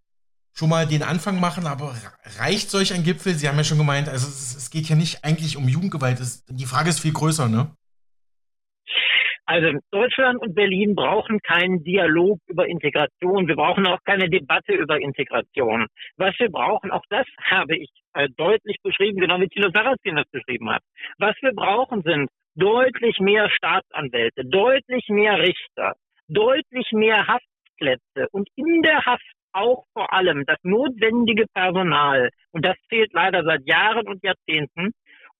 schon mal den Anfang machen, aber reicht solch ein Gipfel? Sie haben ja schon gemeint, also es, es geht ja nicht eigentlich um Jugendgewalt. Es, die Frage ist viel größer, ne? Also Deutschland und Berlin brauchen keinen Dialog über Integration. Wir brauchen auch keine Debatte über Integration. Was wir brauchen, auch das habe ich äh, deutlich beschrieben, genau wie Thilo Sarrazin das beschrieben hat. Was wir brauchen sind deutlich mehr Staatsanwälte, deutlich mehr Richter, deutlich mehr Haftplätze und in der Haft auch vor allem das notwendige Personal. Und das fehlt leider seit Jahren und Jahrzehnten,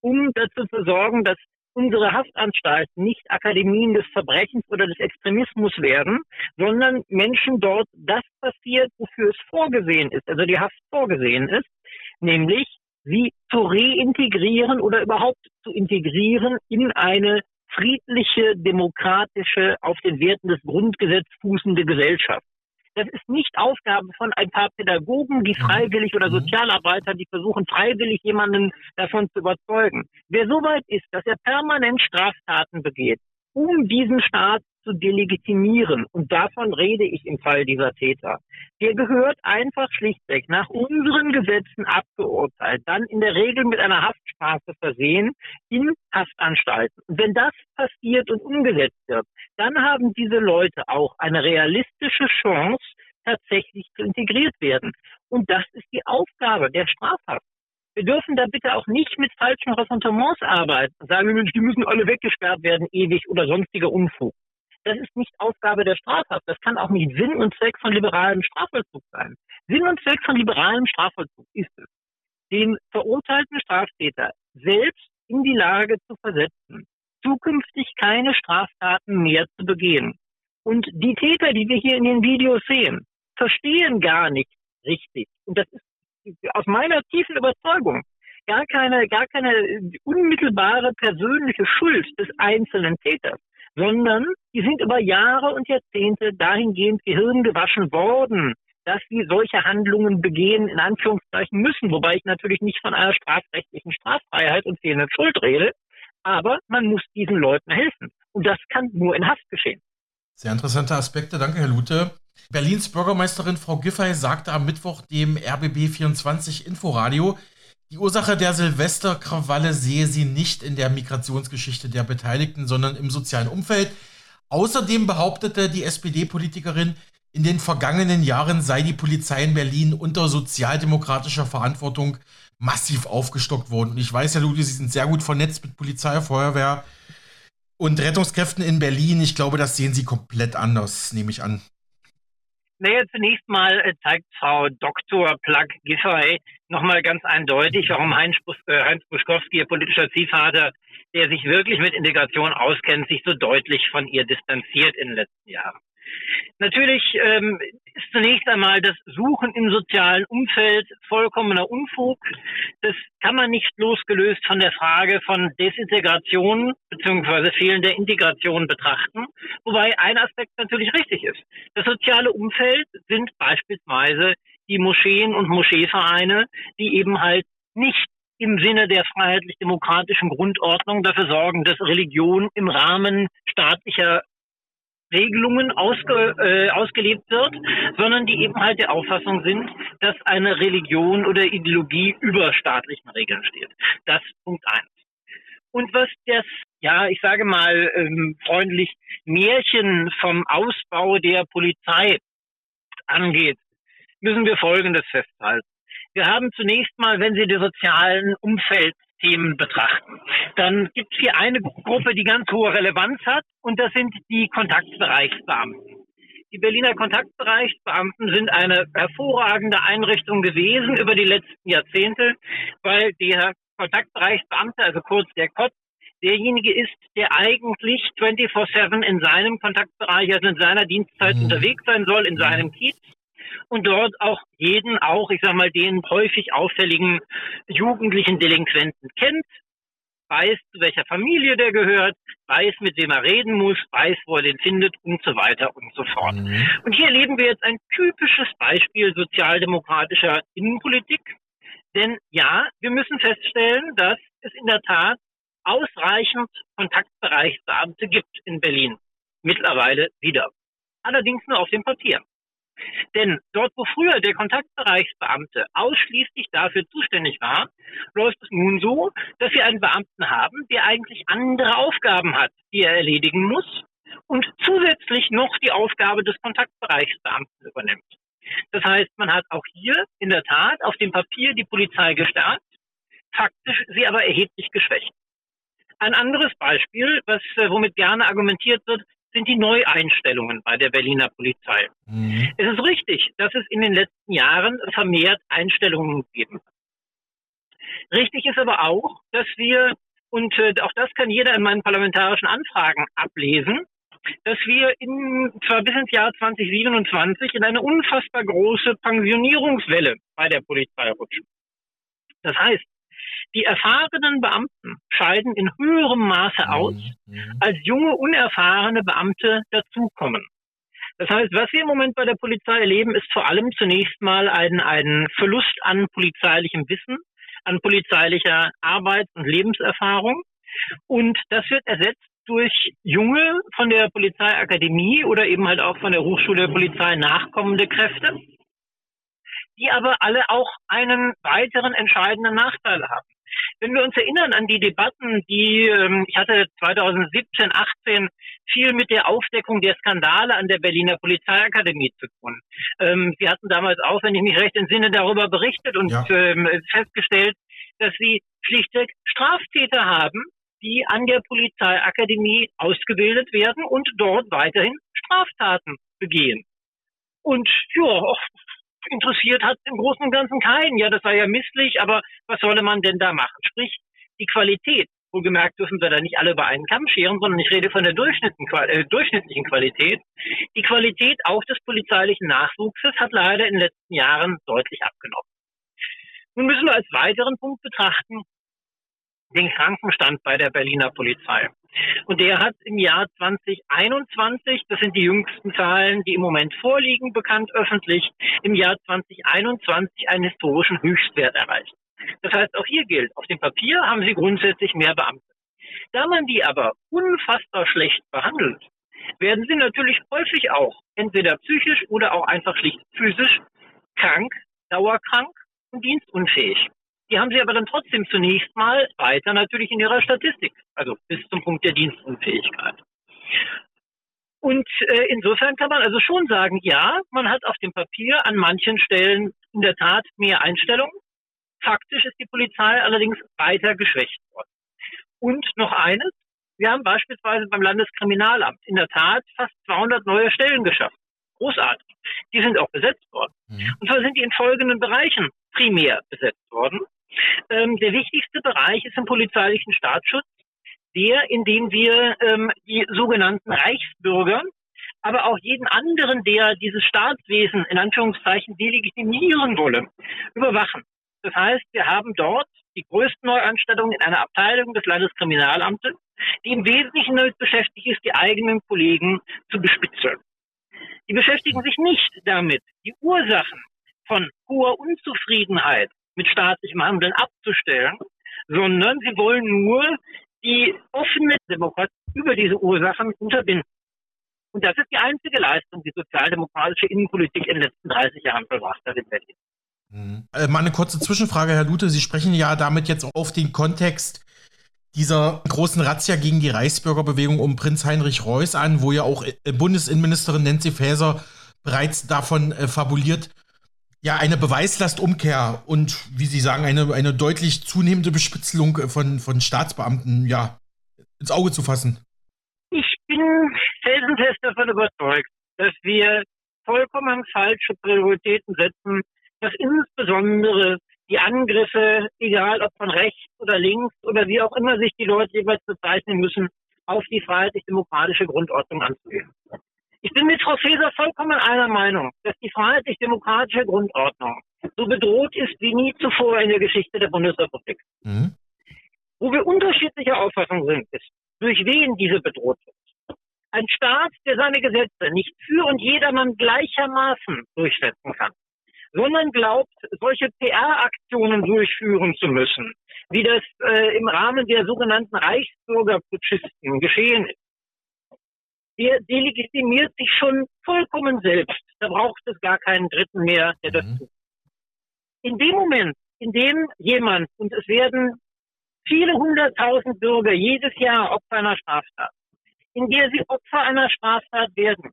um dazu zu sorgen, dass unsere Haftanstalten nicht Akademien des Verbrechens oder des Extremismus werden, sondern Menschen dort das passiert, wofür es vorgesehen ist, also die Haft vorgesehen ist, nämlich sie zu reintegrieren oder überhaupt zu integrieren in eine friedliche, demokratische, auf den Werten des Grundgesetzes fußende Gesellschaft. Das ist nicht Aufgabe von ein paar Pädagogen, die mhm. freiwillig oder mhm. Sozialarbeiter, die versuchen freiwillig jemanden davon zu überzeugen. Wer so weit ist, dass er permanent Straftaten begeht, um diesen Staat zu delegitimieren. Und davon rede ich im Fall dieser Täter. Der gehört einfach schlichtweg nach unseren Gesetzen abgeurteilt, dann in der Regel mit einer Haftstrafe versehen, in Haftanstalten. Und wenn das passiert und umgesetzt wird, dann haben diese Leute auch eine realistische Chance, tatsächlich zu integriert werden. Und das ist die Aufgabe der Strafhaft. Wir dürfen da bitte auch nicht mit falschen Ressentiments arbeiten sagen, die müssen alle weggesperrt werden, ewig oder sonstiger Unfug. Das ist nicht Aufgabe der Strafhaft. Das kann auch nicht Sinn und Zweck von liberalem Strafvollzug sein. Sinn und Zweck von liberalem Strafvollzug ist es, den verurteilten Straftäter selbst in die Lage zu versetzen, zukünftig keine Straftaten mehr zu begehen. Und die Täter, die wir hier in den Videos sehen, verstehen gar nicht richtig. Und das ist aus meiner tiefen Überzeugung gar keine, gar keine unmittelbare persönliche Schuld des einzelnen Täters, sondern die sind über Jahre und Jahrzehnte dahingehend gehirngewaschen worden, dass sie solche Handlungen begehen, in Anführungszeichen müssen, wobei ich natürlich nicht von einer strafrechtlichen Straffreiheit und fehlender Schuld rede, aber man muss diesen Leuten helfen. Und das kann nur in Haft geschehen. Sehr interessante Aspekte, danke Herr Lute. Berlins Bürgermeisterin Frau Giffey sagte am Mittwoch dem RBB24 Inforadio, die Ursache der Silvesterkrawalle sehe sie nicht in der Migrationsgeschichte der Beteiligten, sondern im sozialen Umfeld. Außerdem behauptete die SPD-Politikerin, in den vergangenen Jahren sei die Polizei in Berlin unter sozialdemokratischer Verantwortung massiv aufgestockt worden. Und ich weiß, Herr Ludi, Sie sind sehr gut vernetzt mit Polizei, Feuerwehr und Rettungskräften in Berlin. Ich glaube, das sehen Sie komplett anders, nehme ich an. Naja, zunächst mal äh, zeigt Frau Dr. Plug Giffey nochmal ganz eindeutig, warum Heinz, Bus äh, Heinz Buschkowski, ihr politischer Ziehvater, der sich wirklich mit Integration auskennt, sich so deutlich von ihr distanziert in den letzten Jahren. Natürlich ähm, ist zunächst einmal das Suchen im sozialen Umfeld vollkommener Unfug. Das kann man nicht losgelöst von der Frage von Desintegration bzw. fehlender Integration betrachten. Wobei ein Aspekt natürlich richtig ist. Das soziale Umfeld sind beispielsweise die Moscheen und Moscheevereine, die eben halt nicht im Sinne der freiheitlich-demokratischen Grundordnung dafür sorgen, dass Religion im Rahmen staatlicher Regelungen ausge, äh, ausgelebt wird, sondern die eben halt der Auffassung sind, dass eine Religion oder Ideologie über staatlichen Regeln steht. Das Punkt eins. Und was das, ja, ich sage mal ähm, freundlich, Märchen vom Ausbau der Polizei angeht, müssen wir Folgendes festhalten. Wir haben zunächst mal, wenn Sie die sozialen Umfeld Themen betrachten, dann gibt es hier eine Gruppe, die ganz hohe Relevanz hat, und das sind die Kontaktbereichsbeamten. Die Berliner Kontaktbereichsbeamten sind eine hervorragende Einrichtung gewesen über die letzten Jahrzehnte, weil der Kontaktbereichsbeamte, also kurz der KOT, derjenige ist, der eigentlich 24-7 in seinem Kontaktbereich, also in seiner Dienstzeit mhm. unterwegs sein soll, in seinem Kiez und dort auch jeden, auch ich sag mal, den häufig auffälligen jugendlichen Delinquenten kennt, weiß, zu welcher Familie der gehört, weiß, mit wem er reden muss, weiß, wo er den findet und so weiter und so fort. Mhm. Und hier erleben wir jetzt ein typisches Beispiel sozialdemokratischer Innenpolitik. Denn ja, wir müssen feststellen, dass es in der Tat ausreichend Kontaktbereichsbeamte gibt in Berlin. Mittlerweile wieder. Allerdings nur auf dem Papier. Denn dort, wo früher der Kontaktbereichsbeamte ausschließlich dafür zuständig war, läuft es nun so, dass wir einen Beamten haben, der eigentlich andere Aufgaben hat, die er erledigen muss. und zusätzlich noch die Aufgabe des Kontaktbereichsbeamten übernimmt. Das heißt, man hat auch hier in der Tat auf dem Papier die Polizei gestärkt, faktisch sie aber erheblich geschwächt. Ein anderes Beispiel, was, äh, womit gerne argumentiert wird, sind die Neueinstellungen bei der Berliner Polizei. Mhm. Es ist richtig, dass es in den letzten Jahren vermehrt Einstellungen gegeben hat. Richtig ist aber auch, dass wir, und äh, auch das kann jeder in meinen parlamentarischen Anfragen ablesen, dass wir in, zwar bis ins Jahr 2027 in eine unfassbar große Pensionierungswelle bei der Polizei rutschen. Das heißt, die erfahrenen Beamten scheiden in höherem Maße aus, mhm. als junge, unerfahrene Beamte dazukommen. Das heißt, was wir im Moment bei der Polizei erleben, ist vor allem zunächst mal ein, ein Verlust an polizeilichem Wissen, an polizeilicher Arbeits- und Lebenserfahrung. Und das wird ersetzt durch junge von der Polizeiakademie oder eben halt auch von der Hochschule der Polizei nachkommende Kräfte, die aber alle auch einen weiteren entscheidenden Nachteil haben. Wenn wir uns erinnern an die Debatten, die ähm, ich hatte 2017, 18 viel mit der Aufdeckung der Skandale an der Berliner Polizeiakademie zu tun. Ähm, Sie hatten damals auch, wenn ich mich recht entsinne, darüber berichtet und ja. ähm, festgestellt, dass Sie schlichtweg Straftäter haben, die an der Polizeiakademie ausgebildet werden und dort weiterhin Straftaten begehen. Und ja, interessiert hat im Großen und Ganzen keinen. Ja, das sei ja misslich, aber was solle man denn da machen? Sprich, die Qualität, wohlgemerkt dürfen wir da nicht alle bei einen Kamm scheren, sondern ich rede von der äh, durchschnittlichen Qualität. Die Qualität auch des polizeilichen Nachwuchses hat leider in den letzten Jahren deutlich abgenommen. Nun müssen wir als weiteren Punkt betrachten, den Krankenstand bei der Berliner Polizei. Und der hat im Jahr 2021, das sind die jüngsten Zahlen, die im Moment vorliegen, bekannt öffentlich, im Jahr 2021 einen historischen Höchstwert erreicht. Das heißt, auch hier gilt, auf dem Papier haben sie grundsätzlich mehr Beamte. Da man die aber unfassbar schlecht behandelt, werden sie natürlich häufig auch entweder psychisch oder auch einfach schlicht physisch krank, dauerkrank und dienstunfähig. Die haben sie aber dann trotzdem zunächst mal weiter natürlich in ihrer Statistik, also bis zum Punkt der Dienstunfähigkeit. Und äh, insofern kann man also schon sagen, ja, man hat auf dem Papier an manchen Stellen in der Tat mehr Einstellungen. Faktisch ist die Polizei allerdings weiter geschwächt worden. Und noch eines, wir haben beispielsweise beim Landeskriminalamt in der Tat fast 200 neue Stellen geschaffen. Großartig. Die sind auch besetzt worden. Mhm. Und zwar sind die in folgenden Bereichen primär besetzt worden. Ähm, der wichtigste Bereich ist im polizeilichen Staatsschutz, der, in dem wir ähm, die sogenannten Reichsbürger, aber auch jeden anderen, der dieses Staatswesen in Anführungszeichen delegitimieren wolle, überwachen. Das heißt, wir haben dort die größten Neuanstellungen in einer Abteilung des Landeskriminalamtes, die im Wesentlichen damit beschäftigt ist, die eigenen Kollegen zu bespitzeln. Die beschäftigen sich nicht damit, die Ursachen von hoher Unzufriedenheit mit staatlichem Handeln abzustellen, sondern sie wollen nur die offene Demokratie über diese Ursachen unterbinden. Und das ist die einzige Leistung, die sozialdemokratische Innenpolitik in den letzten 30 Jahren verbracht hat in Berlin. Mhm. Äh, mal eine kurze Zwischenfrage, Herr Lute. Sie sprechen ja damit jetzt auf den Kontext dieser großen Razzia gegen die Reichsbürgerbewegung um Prinz Heinrich Reuß an, wo ja auch äh, Bundesinnenministerin Nancy Faeser bereits davon äh, fabuliert, ja, eine Beweislastumkehr und, wie Sie sagen, eine, eine deutlich zunehmende Bespitzelung von, von Staatsbeamten, ja, ins Auge zu fassen. Ich bin felsenfest davon überzeugt, dass wir vollkommen falsche Prioritäten setzen, dass insbesondere die Angriffe, egal ob von rechts oder links oder wie auch immer sich die Leute jeweils bezeichnen müssen, auf die freiheitlich-demokratische Grundordnung anzugehen. Ich bin mit Frau Faeser vollkommen einer Meinung, dass die freiheitlich-demokratische Grundordnung so bedroht ist wie nie zuvor in der Geschichte der Bundesrepublik. Mhm. Wo wir unterschiedlicher Auffassung sind, ist, durch wen diese bedroht wird. Ein Staat, der seine Gesetze nicht für und jedermann gleichermaßen durchsetzen kann, sondern glaubt, solche PR-Aktionen durchführen zu müssen, wie das äh, im Rahmen der sogenannten Reichsbürgerputschisten geschehen ist der delegitimiert sich schon vollkommen selbst. Da braucht es gar keinen Dritten mehr, der das mhm. tut. In dem Moment, in dem jemand, und es werden viele hunderttausend Bürger jedes Jahr Opfer einer Straftat, in der sie Opfer einer Straftat werden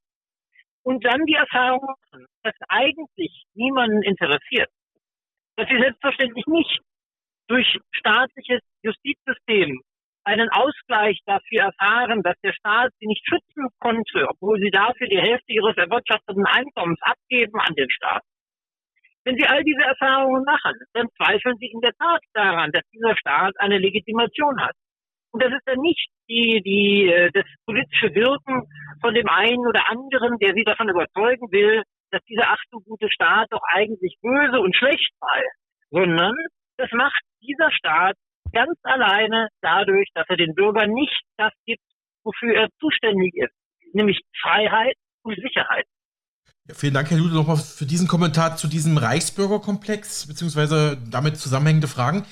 und dann die Erfahrung machen, dass eigentlich niemanden interessiert, dass sie selbstverständlich nicht durch staatliches Justizsystem einen Ausgleich dafür erfahren, dass der Staat sie nicht schützen konnte, obwohl sie dafür die Hälfte ihres erwirtschafteten Einkommens abgeben an den Staat. Wenn Sie all diese Erfahrungen machen, dann zweifeln Sie in der Tat daran, dass dieser Staat eine Legitimation hat. Und das ist dann nicht die, die, äh, das politische Wirken von dem einen oder anderen, der Sie davon überzeugen will, dass dieser ach gute Staat doch eigentlich böse und schlecht sei, sondern das macht dieser Staat ganz alleine dadurch, dass er den Bürgern nicht das gibt, wofür er zuständig ist, nämlich Freiheit und Sicherheit. Ja, vielen Dank, Herr Lude, nochmal für diesen Kommentar zu diesem Reichsbürgerkomplex, beziehungsweise damit zusammenhängende Fragen.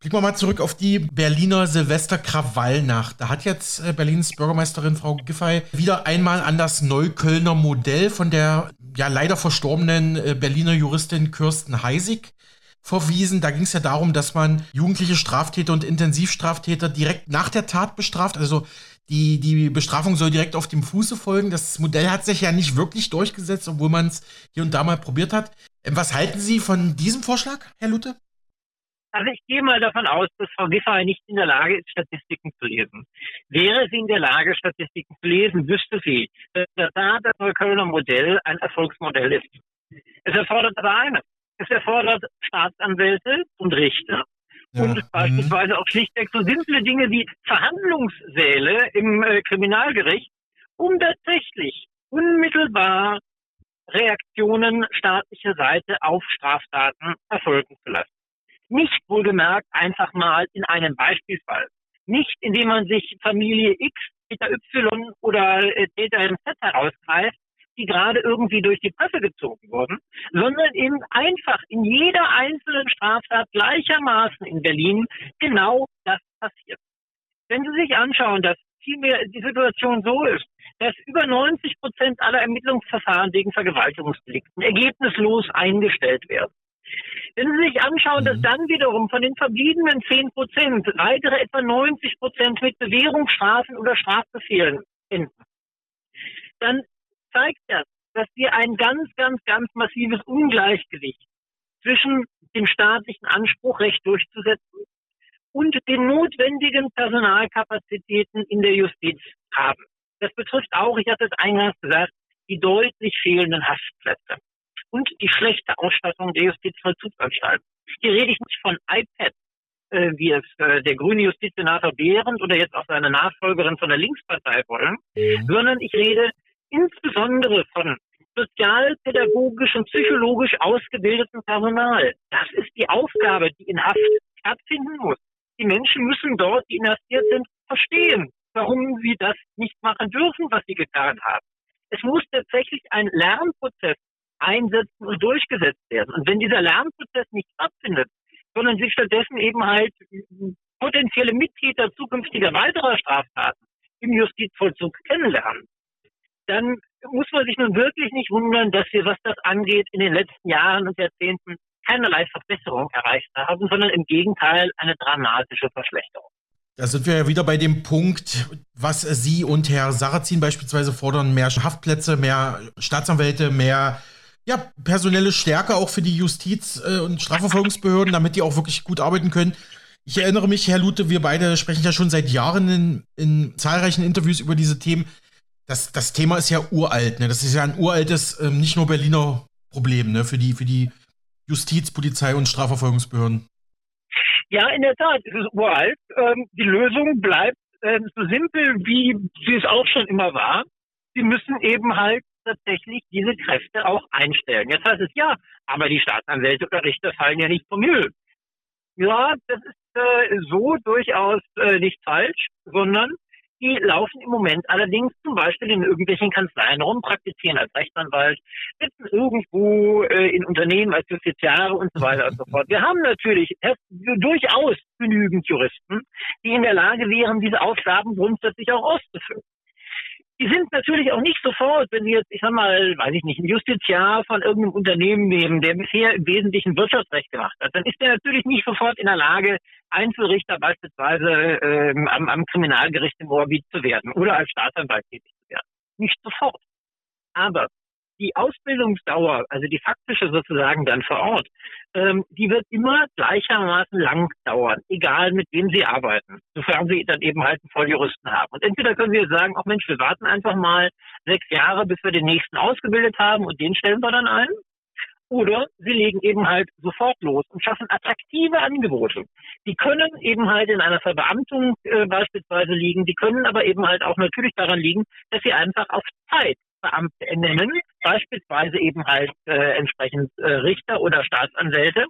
Blicken wir mal zurück auf die Berliner Silvesterkrawallnacht. Da hat jetzt äh, Berlins Bürgermeisterin Frau Giffey wieder einmal an das Neuköllner Modell von der ja leider verstorbenen äh, Berliner Juristin Kirsten Heisig verwiesen. Da ging es ja darum, dass man jugendliche Straftäter und Intensivstraftäter direkt nach der Tat bestraft. Also die, die Bestrafung soll direkt auf dem Fuße folgen. Das Modell hat sich ja nicht wirklich durchgesetzt, obwohl man es hier und da mal probiert hat. Ähm, was halten Sie von diesem Vorschlag, Herr Lute? Also ich gehe mal davon aus, dass Frau Giffey nicht in der Lage ist, Statistiken zu lesen. Wäre sie in der Lage, Statistiken zu lesen, wüsste sie, dass das Neuköllner Modell ein Erfolgsmodell ist. Es erfordert aber eines. Es erfordert Staatsanwälte und Richter ja. und beispielsweise auch schlichtweg so simple Dinge wie Verhandlungssäle im äh, Kriminalgericht, um tatsächlich unmittelbar Reaktionen staatlicher Seite auf Straftaten erfolgen zu lassen. Nicht wohlgemerkt einfach mal in einem Beispielfall. Nicht indem man sich Familie X, Täter Y oder äh, Täter Z herausgreift, die gerade irgendwie durch die Presse gezogen wurden, sondern eben einfach in jeder einzelnen Straftat gleichermaßen in Berlin genau das passiert. Wenn Sie sich anschauen, dass vielmehr die Situation so ist, dass über 90 Prozent aller Ermittlungsverfahren wegen Vergewaltigungsdelikten ergebnislos eingestellt werden. Wenn Sie sich anschauen, dass mhm. dann wiederum von den verbliebenen 10 Prozent weitere etwa 90 Prozent mit Bewährungsstrafen oder Strafbefehlen enden, dann zeigt das, dass wir ein ganz, ganz, ganz massives Ungleichgewicht zwischen dem staatlichen Anspruch, Recht durchzusetzen und den notwendigen Personalkapazitäten in der Justiz haben. Das betrifft auch, ich hatte es eingangs gesagt, die deutlich fehlenden Haftplätze und die schlechte Ausstattung der Justizvollzugsanstalten. Hier rede ich nicht von iPad, äh, wie es äh, der grüne Justizsenator Behrendt oder jetzt auch seine Nachfolgerin von der Linkspartei wollen, mhm. sondern ich rede insbesondere von sozialpädagogisch und psychologisch ausgebildetem Personal. Das ist die Aufgabe, die in Haft stattfinden muss. Die Menschen müssen dort, die inhaftiert sind, verstehen, warum sie das nicht machen dürfen, was sie getan haben. Es muss tatsächlich ein Lernprozess einsetzen und durchgesetzt werden. Und wenn dieser Lernprozess nicht stattfindet, sondern sich stattdessen eben halt potenzielle Mittäter zukünftiger weiterer Straftaten im Justizvollzug kennenlernen, dann muss man sich nun wirklich nicht wundern, dass wir, was das angeht, in den letzten Jahren und Jahrzehnten keinerlei Verbesserung erreicht haben, sondern im Gegenteil eine dramatische Verschlechterung. Da sind wir ja wieder bei dem Punkt, was Sie und Herr Sarrazin beispielsweise fordern, mehr Haftplätze, mehr Staatsanwälte, mehr ja, personelle Stärke auch für die Justiz- äh, und Strafverfolgungsbehörden, damit die auch wirklich gut arbeiten können. Ich erinnere mich, Herr Lute, wir beide sprechen ja schon seit Jahren in, in zahlreichen Interviews über diese Themen das, das Thema ist ja uralt, ne? Das ist ja ein uraltes, ähm, nicht nur Berliner Problem, ne? Für die, für die Justiz, Polizei und Strafverfolgungsbehörden. Ja, in der Tat, es ist uralt. Ähm, die Lösung bleibt ähm, so simpel, wie sie es auch schon immer war. Sie müssen eben halt tatsächlich diese Kräfte auch einstellen. Jetzt heißt es ja, aber die Staatsanwälte oder Richter fallen ja nicht vom Himmel. Ja, das ist äh, so durchaus äh, nicht falsch, sondern die laufen im Moment allerdings zum Beispiel in irgendwelchen Kanzleien rum, praktizieren als Rechtsanwalt, sitzen irgendwo äh, in Unternehmen als Justiziare und so weiter und so *laughs* fort. Wir haben natürlich durchaus genügend Juristen, die in der Lage wären, diese Aufgaben grundsätzlich auch auszufüllen. Die sind natürlich auch nicht sofort, wenn Sie jetzt, ich sag mal, weiß ich nicht, ein Justiziar von irgendeinem Unternehmen nehmen, der bisher im Wesentlichen Wirtschaftsrecht gemacht hat, dann ist der natürlich nicht sofort in der Lage, Einzelrichter beispielsweise ähm, am, am Kriminalgericht im Moabit zu werden oder als Staatsanwalt tätig zu werden. Nicht sofort. Aber die Ausbildungsdauer, also die faktische sozusagen dann vor Ort, ähm, die wird immer gleichermaßen lang dauern, egal mit wem Sie arbeiten, sofern Sie dann eben halt einen Volljuristen haben. Und entweder können Sie sagen, ach Mensch, wir warten einfach mal sechs Jahre, bis wir den nächsten ausgebildet haben und den stellen wir dann ein. Oder sie legen eben halt sofort los und schaffen attraktive Angebote. Die können eben halt in einer Verbeamtung äh, beispielsweise liegen, die können aber eben halt auch natürlich daran liegen, dass sie einfach auf Zeit Beamte ernennen, beispielsweise eben halt äh, entsprechend äh, Richter oder Staatsanwälte.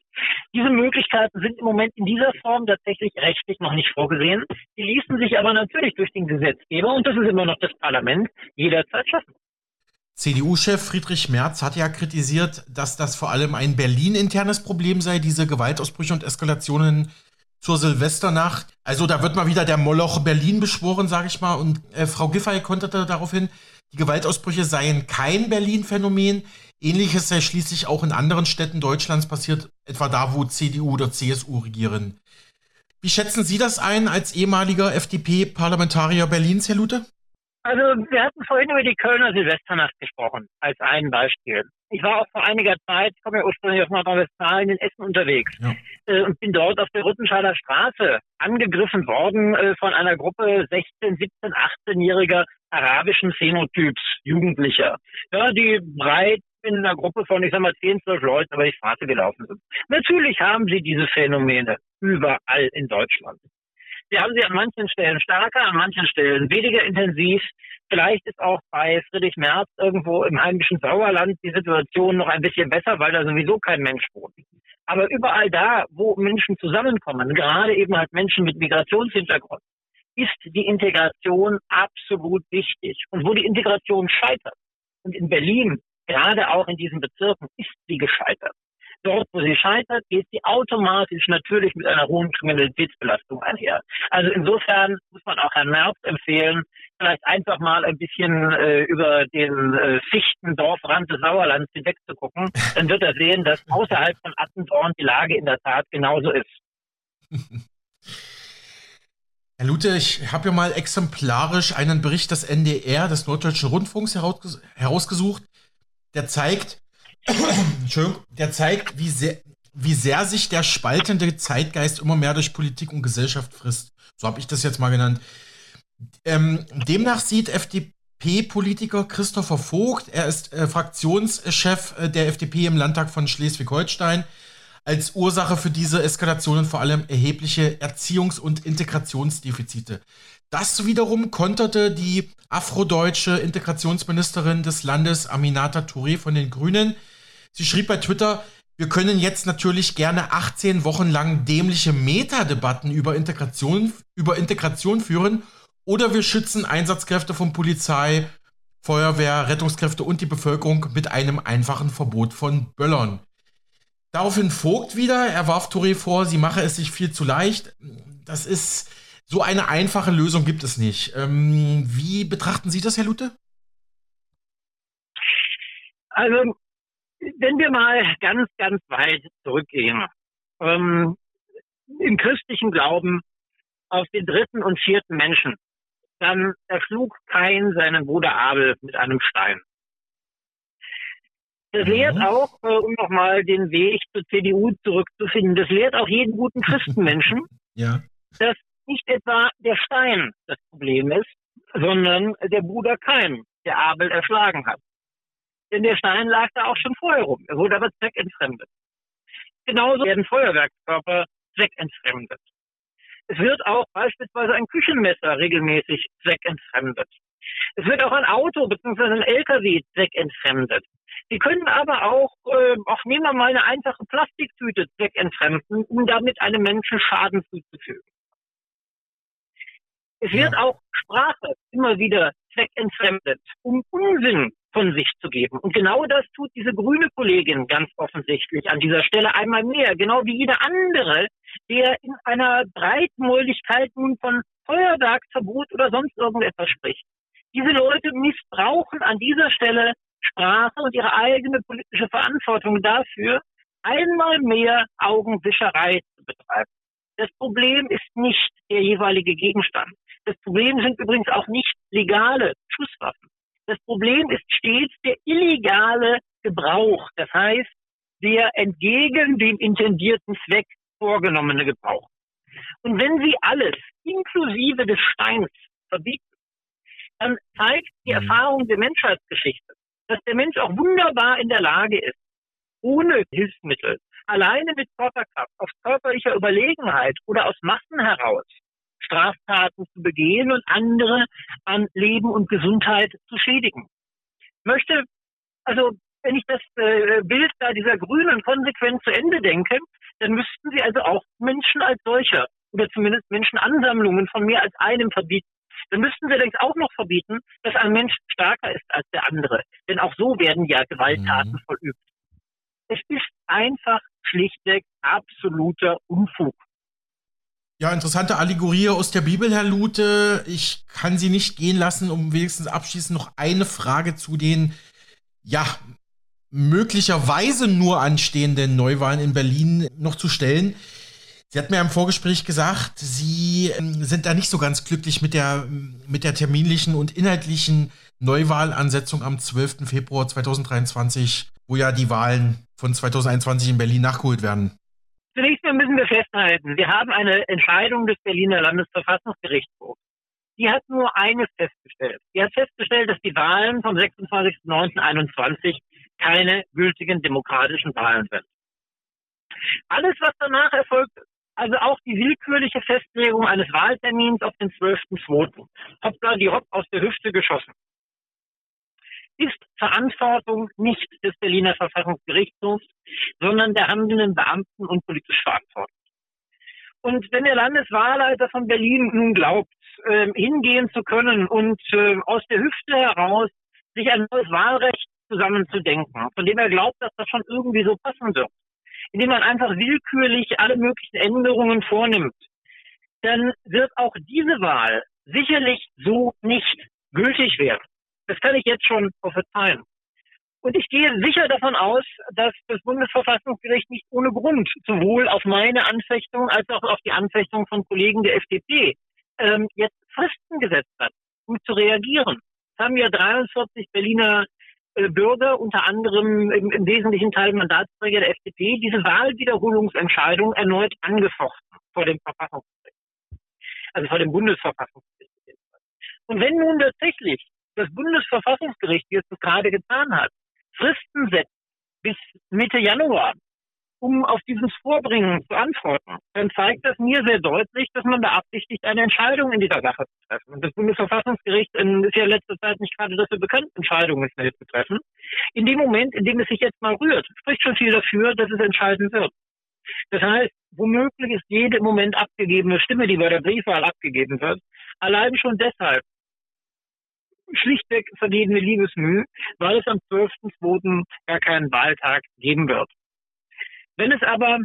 Diese Möglichkeiten sind im Moment in dieser Form tatsächlich rechtlich noch nicht vorgesehen. Die ließen sich aber natürlich durch den Gesetzgeber, und das ist immer noch das Parlament, jederzeit schaffen. CDU-Chef Friedrich Merz hat ja kritisiert, dass das vor allem ein Berlin-internes Problem sei, diese Gewaltausbrüche und Eskalationen zur Silvesternacht. Also da wird mal wieder der Moloch Berlin beschworen, sage ich mal. Und äh, Frau Giffey konterte daraufhin, die Gewaltausbrüche seien kein Berlin-Phänomen. Ähnliches sei schließlich auch in anderen Städten Deutschlands passiert, etwa da, wo CDU oder CSU regieren. Wie schätzen Sie das ein als ehemaliger FDP-Parlamentarier Berlins, Herr Lute? Also wir hatten vorhin über die Kölner Silvesternacht gesprochen, als ein Beispiel. Ich war auch vor einiger Zeit, ich komme ja ursprünglich aus Nordrhein-Westfalen, in Essen unterwegs ja. äh, und bin dort auf der Rüttenscheider Straße angegriffen worden äh, von einer Gruppe 16, 17, 18-jähriger arabischen Phänotyps, Jugendlicher. Ja, die breit in einer Gruppe von, ich sag mal, 10, 12 Leuten über die Straße gelaufen sind. Natürlich haben sie diese Phänomene überall in Deutschland. Sie haben sie an manchen Stellen stärker, an manchen Stellen weniger intensiv. Vielleicht ist auch bei Friedrich Merz irgendwo im heimischen Sauerland die Situation noch ein bisschen besser, weil da sowieso kein Mensch wohnt. Aber überall da, wo Menschen zusammenkommen, gerade eben halt Menschen mit Migrationshintergrund, ist die Integration absolut wichtig. Und wo die Integration scheitert, und in Berlin, gerade auch in diesen Bezirken, ist sie gescheitert. Dort, wo sie scheitert, geht sie automatisch natürlich mit einer hohen Kriminalitätsbelastung einher. Also insofern muss man auch Herrn Merz empfehlen, vielleicht einfach mal ein bisschen äh, über den äh, Fichtendorfrand des Sauerlands hinweg zu gucken. Dann wird er sehen, dass außerhalb von Attendorn die Lage in der Tat genauso ist. *laughs* Herr Lute, ich habe ja mal exemplarisch einen Bericht des NDR, des Norddeutschen Rundfunks, herausgesucht, der zeigt, *coughs* Entschuldigung, der zeigt, wie sehr, wie sehr sich der spaltende Zeitgeist immer mehr durch Politik und Gesellschaft frisst. So habe ich das jetzt mal genannt. Ähm, demnach sieht FDP-Politiker Christopher Vogt, er ist äh, Fraktionschef äh, der FDP im Landtag von Schleswig-Holstein, als Ursache für diese Eskalationen vor allem erhebliche Erziehungs- und Integrationsdefizite. Das wiederum konterte die afrodeutsche Integrationsministerin des Landes Aminata Touré von den Grünen. Sie schrieb bei Twitter, wir können jetzt natürlich gerne 18 Wochen lang dämliche Metadebatten über Integration, über Integration führen oder wir schützen Einsatzkräfte von Polizei, Feuerwehr, Rettungskräfte und die Bevölkerung mit einem einfachen Verbot von Böllern. Daraufhin Vogt wieder, er warf Touré vor, sie mache es sich viel zu leicht. Das ist so eine einfache Lösung gibt es nicht. Ähm, wie betrachten Sie das, Herr Lute? Also, wenn wir mal ganz, ganz weit zurückgehen, ähm, im christlichen Glauben auf den dritten und vierten Menschen, dann erschlug Kain seinen Bruder Abel mit einem Stein. Das lehrt mhm. auch, äh, um nochmal den Weg zur CDU zurückzufinden, das lehrt auch jeden guten Christenmenschen, *laughs* ja. dass nicht etwa der Stein das Problem ist, sondern der Bruder Kain, der Abel erschlagen hat. Denn der Stein lag da auch schon vorher rum. Er wurde aber zweckentfremdet. Genauso werden Feuerwerkskörper zweckentfremdet. Es wird auch beispielsweise ein Küchenmesser regelmäßig zweckentfremdet. Es wird auch ein Auto bzw. ein LKW zweckentfremdet. Sie können aber auch, äh, auch nehmen wir mal eine einfache Plastiktüte zweckentfremden, um damit einem Menschen Schaden zuzufügen. Es wird auch Sprache immer wieder zweckentfremdet, um Unsinn von sich zu geben. Und genau das tut diese grüne Kollegin ganz offensichtlich an dieser Stelle einmal mehr, genau wie jeder andere, der in einer Breitmäuligkeit nun von Feuerwerkverbot oder sonst irgendetwas spricht. Diese Leute missbrauchen an dieser Stelle Sprache und ihre eigene politische Verantwortung dafür, einmal mehr Augenwischerei zu betreiben. Das Problem ist nicht der jeweilige Gegenstand. Das Problem sind übrigens auch nicht legale Schusswaffen. Das Problem ist stets der illegale Gebrauch. Das heißt, der entgegen dem intendierten Zweck vorgenommene Gebrauch. Und wenn Sie alles inklusive des Steins verbieten, dann zeigt die mhm. Erfahrung der Menschheitsgeschichte, dass der Mensch auch wunderbar in der Lage ist, ohne Hilfsmittel, alleine mit Körperkraft, aus körperlicher Überlegenheit oder aus Massen heraus Straftaten zu begehen und andere an Leben und Gesundheit zu schädigen. Ich möchte, also wenn ich das äh, Bild da dieser Grünen konsequent zu Ende denke, dann müssten sie also auch Menschen als solcher oder zumindest Menschenansammlungen von mehr als einem verbieten. Dann müssten sie allerdings auch noch verbieten, dass ein Mensch stärker ist als der andere. Denn auch so werden ja Gewalttaten mhm. verübt. Es ist einfach schlichtweg absoluter Unfug. Ja, interessante Allegorie aus der Bibel, Herr Lute. Ich kann Sie nicht gehen lassen, um wenigstens abschließend noch eine Frage zu den, ja, möglicherweise nur anstehenden Neuwahlen in Berlin noch zu stellen. Sie hat mir im Vorgespräch gesagt, Sie ähm, sind da nicht so ganz glücklich mit der, mit der terminlichen und inhaltlichen Neuwahlansetzung am 12. Februar 2023, wo ja die Wahlen von 2021 in Berlin nachgeholt werden. Zunächst mal müssen wir festhalten, wir haben eine Entscheidung des Berliner Landesverfassungsgerichtshofs. Die hat nur eines festgestellt. Die hat festgestellt, dass die Wahlen vom 26.09.21 keine gültigen demokratischen Wahlen sind. Alles, was danach erfolgt, also auch die willkürliche Festlegung eines Wahltermins auf den 12.02. Hoppla, die Hopp aus der Hüfte geschossen ist Verantwortung nicht des Berliner Verfassungsgerichtshofs, sondern der handelnden Beamten und politisch verantwortlich. Und wenn der Landeswahlleiter von Berlin nun glaubt, äh, hingehen zu können und äh, aus der Hüfte heraus sich ein neues Wahlrecht zusammenzudenken, von dem er glaubt, dass das schon irgendwie so passen wird, indem man einfach willkürlich alle möglichen Änderungen vornimmt, dann wird auch diese Wahl sicherlich so nicht gültig werden. Das kann ich jetzt schon prophezeien. Und ich gehe sicher davon aus, dass das Bundesverfassungsgericht nicht ohne Grund sowohl auf meine Anfechtung als auch auf die Anfechtung von Kollegen der FDP ähm, jetzt Fristen gesetzt hat, um zu reagieren. Es haben ja 43 Berliner äh, Bürger, unter anderem im, im, wesentlichen Teil Mandatsträger der FDP, diese Wahlwiederholungsentscheidung erneut angefochten vor dem Verfassungsgericht. Also vor dem Bundesverfassungsgericht. Und wenn nun tatsächlich das Bundesverfassungsgericht jetzt gerade getan hat, Fristen setzt bis Mitte Januar, um auf dieses Vorbringen zu antworten, dann zeigt das mir sehr deutlich, dass man beabsichtigt, eine Entscheidung in dieser Sache zu treffen. Und das Bundesverfassungsgericht ist ja in letzter Zeit nicht gerade dafür bekannt, Entscheidungen schnell zu treffen. In dem Moment, in dem es sich jetzt mal rührt, spricht schon viel dafür, dass es entscheiden wird. Das heißt, womöglich ist jede im Moment abgegebene Stimme, die bei der Briefwahl abgegeben wird, allein schon deshalb schlichtweg vergebene Liebesmüh, weil es am 12.02. gar keinen Wahltag geben wird. Wenn es aber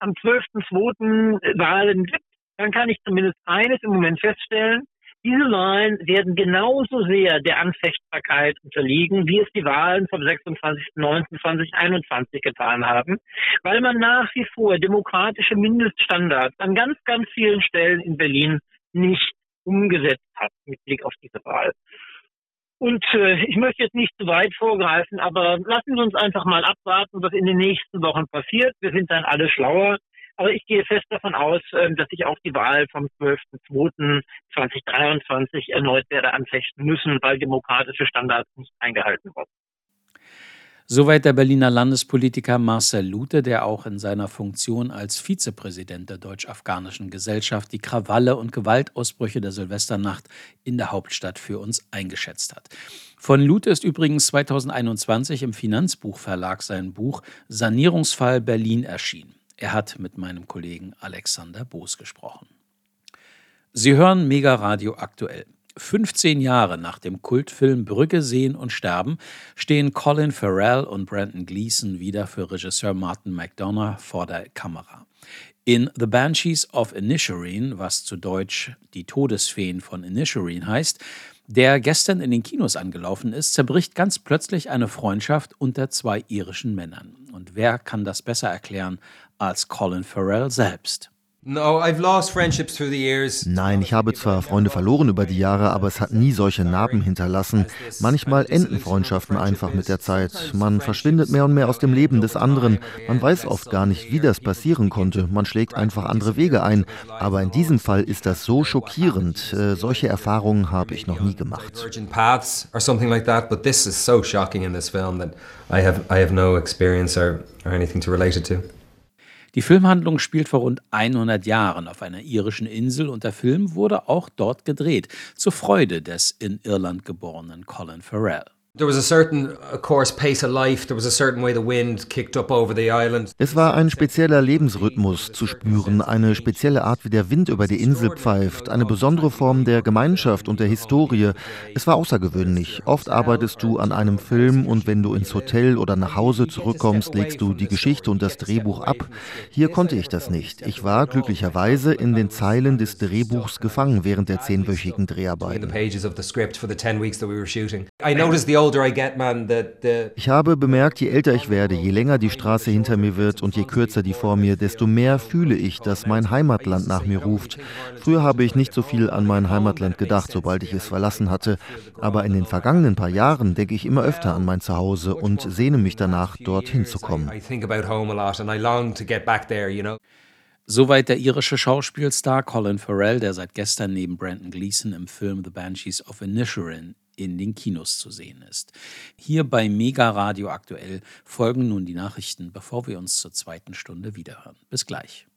am 12.02. Wahlen gibt, dann kann ich zumindest eines im Moment feststellen, diese Wahlen werden genauso sehr der Anfechtbarkeit unterliegen, wie es die Wahlen vom 26.09.2021 getan haben, weil man nach wie vor demokratische Mindeststandards an ganz, ganz vielen Stellen in Berlin nicht umgesetzt hat mit Blick auf diese Wahl. Und äh, ich möchte jetzt nicht zu weit vorgreifen, aber lassen Sie uns einfach mal abwarten, was in den nächsten Wochen passiert. Wir sind dann alle schlauer. Aber ich gehe fest davon aus, äh, dass ich auch die Wahl vom 12.02.2023 erneut werde anfechten müssen, weil demokratische Standards nicht eingehalten wurden. Soweit der Berliner Landespolitiker Marcel Lute, der auch in seiner Funktion als Vizepräsident der Deutsch-Afghanischen Gesellschaft die Krawalle und Gewaltausbrüche der Silvesternacht in der Hauptstadt für uns eingeschätzt hat. Von Lute ist übrigens 2021 im Finanzbuchverlag sein Buch Sanierungsfall Berlin erschienen. Er hat mit meinem Kollegen Alexander Boos gesprochen. Sie hören Mega Radio aktuell. 15 Jahre nach dem Kultfilm Brücke sehen und sterben stehen Colin Farrell und Brandon Gleeson wieder für Regisseur Martin McDonough vor der Kamera. In The Banshees of Inisherin, was zu Deutsch die Todesfeen von Inisherin heißt, der gestern in den Kinos angelaufen ist, zerbricht ganz plötzlich eine Freundschaft unter zwei irischen Männern. Und wer kann das besser erklären als Colin Farrell selbst? Nein, ich habe zwar Freunde verloren über die Jahre, aber es hat nie solche Narben hinterlassen. Manchmal enden Freundschaften einfach mit der Zeit. Man verschwindet mehr und mehr aus dem Leben des anderen. Man weiß oft gar nicht, wie das passieren konnte. Man schlägt einfach andere Wege ein. Aber in diesem Fall ist das so schockierend. Äh, solche Erfahrungen habe ich noch nie gemacht. I have, I have no experience or, or anything to relate it to. Die Filmhandlung spielt vor rund 100 Jahren auf einer irischen Insel und der Film wurde auch dort gedreht, zur Freude des in Irland geborenen Colin Farrell. Es war ein spezieller Lebensrhythmus zu spüren, eine spezielle Art, wie der Wind über die Insel pfeift, eine besondere Form der Gemeinschaft und der Historie. Es war außergewöhnlich. Oft arbeitest du an einem Film und wenn du ins Hotel oder nach Hause zurückkommst, legst du die Geschichte und das Drehbuch ab. Hier konnte ich das nicht. Ich war glücklicherweise in den Zeilen des Drehbuchs gefangen während der zehnwöchigen Dreharbeiten. Ich habe bemerkt, je älter ich werde, je länger die Straße hinter mir wird und je kürzer die vor mir, desto mehr fühle ich, dass mein Heimatland nach mir ruft. Früher habe ich nicht so viel an mein Heimatland gedacht, sobald ich es verlassen hatte, aber in den vergangenen paar Jahren denke ich immer öfter an mein Zuhause und sehne mich danach, dorthin zu kommen. Soweit der irische Schauspielstar Colin Farrell, der seit gestern neben Brandon Gleeson im Film The Banshees of Inisherin in den Kinos zu sehen ist. Hier bei Mega Radio aktuell folgen nun die Nachrichten, bevor wir uns zur zweiten Stunde wiederhören. Bis gleich.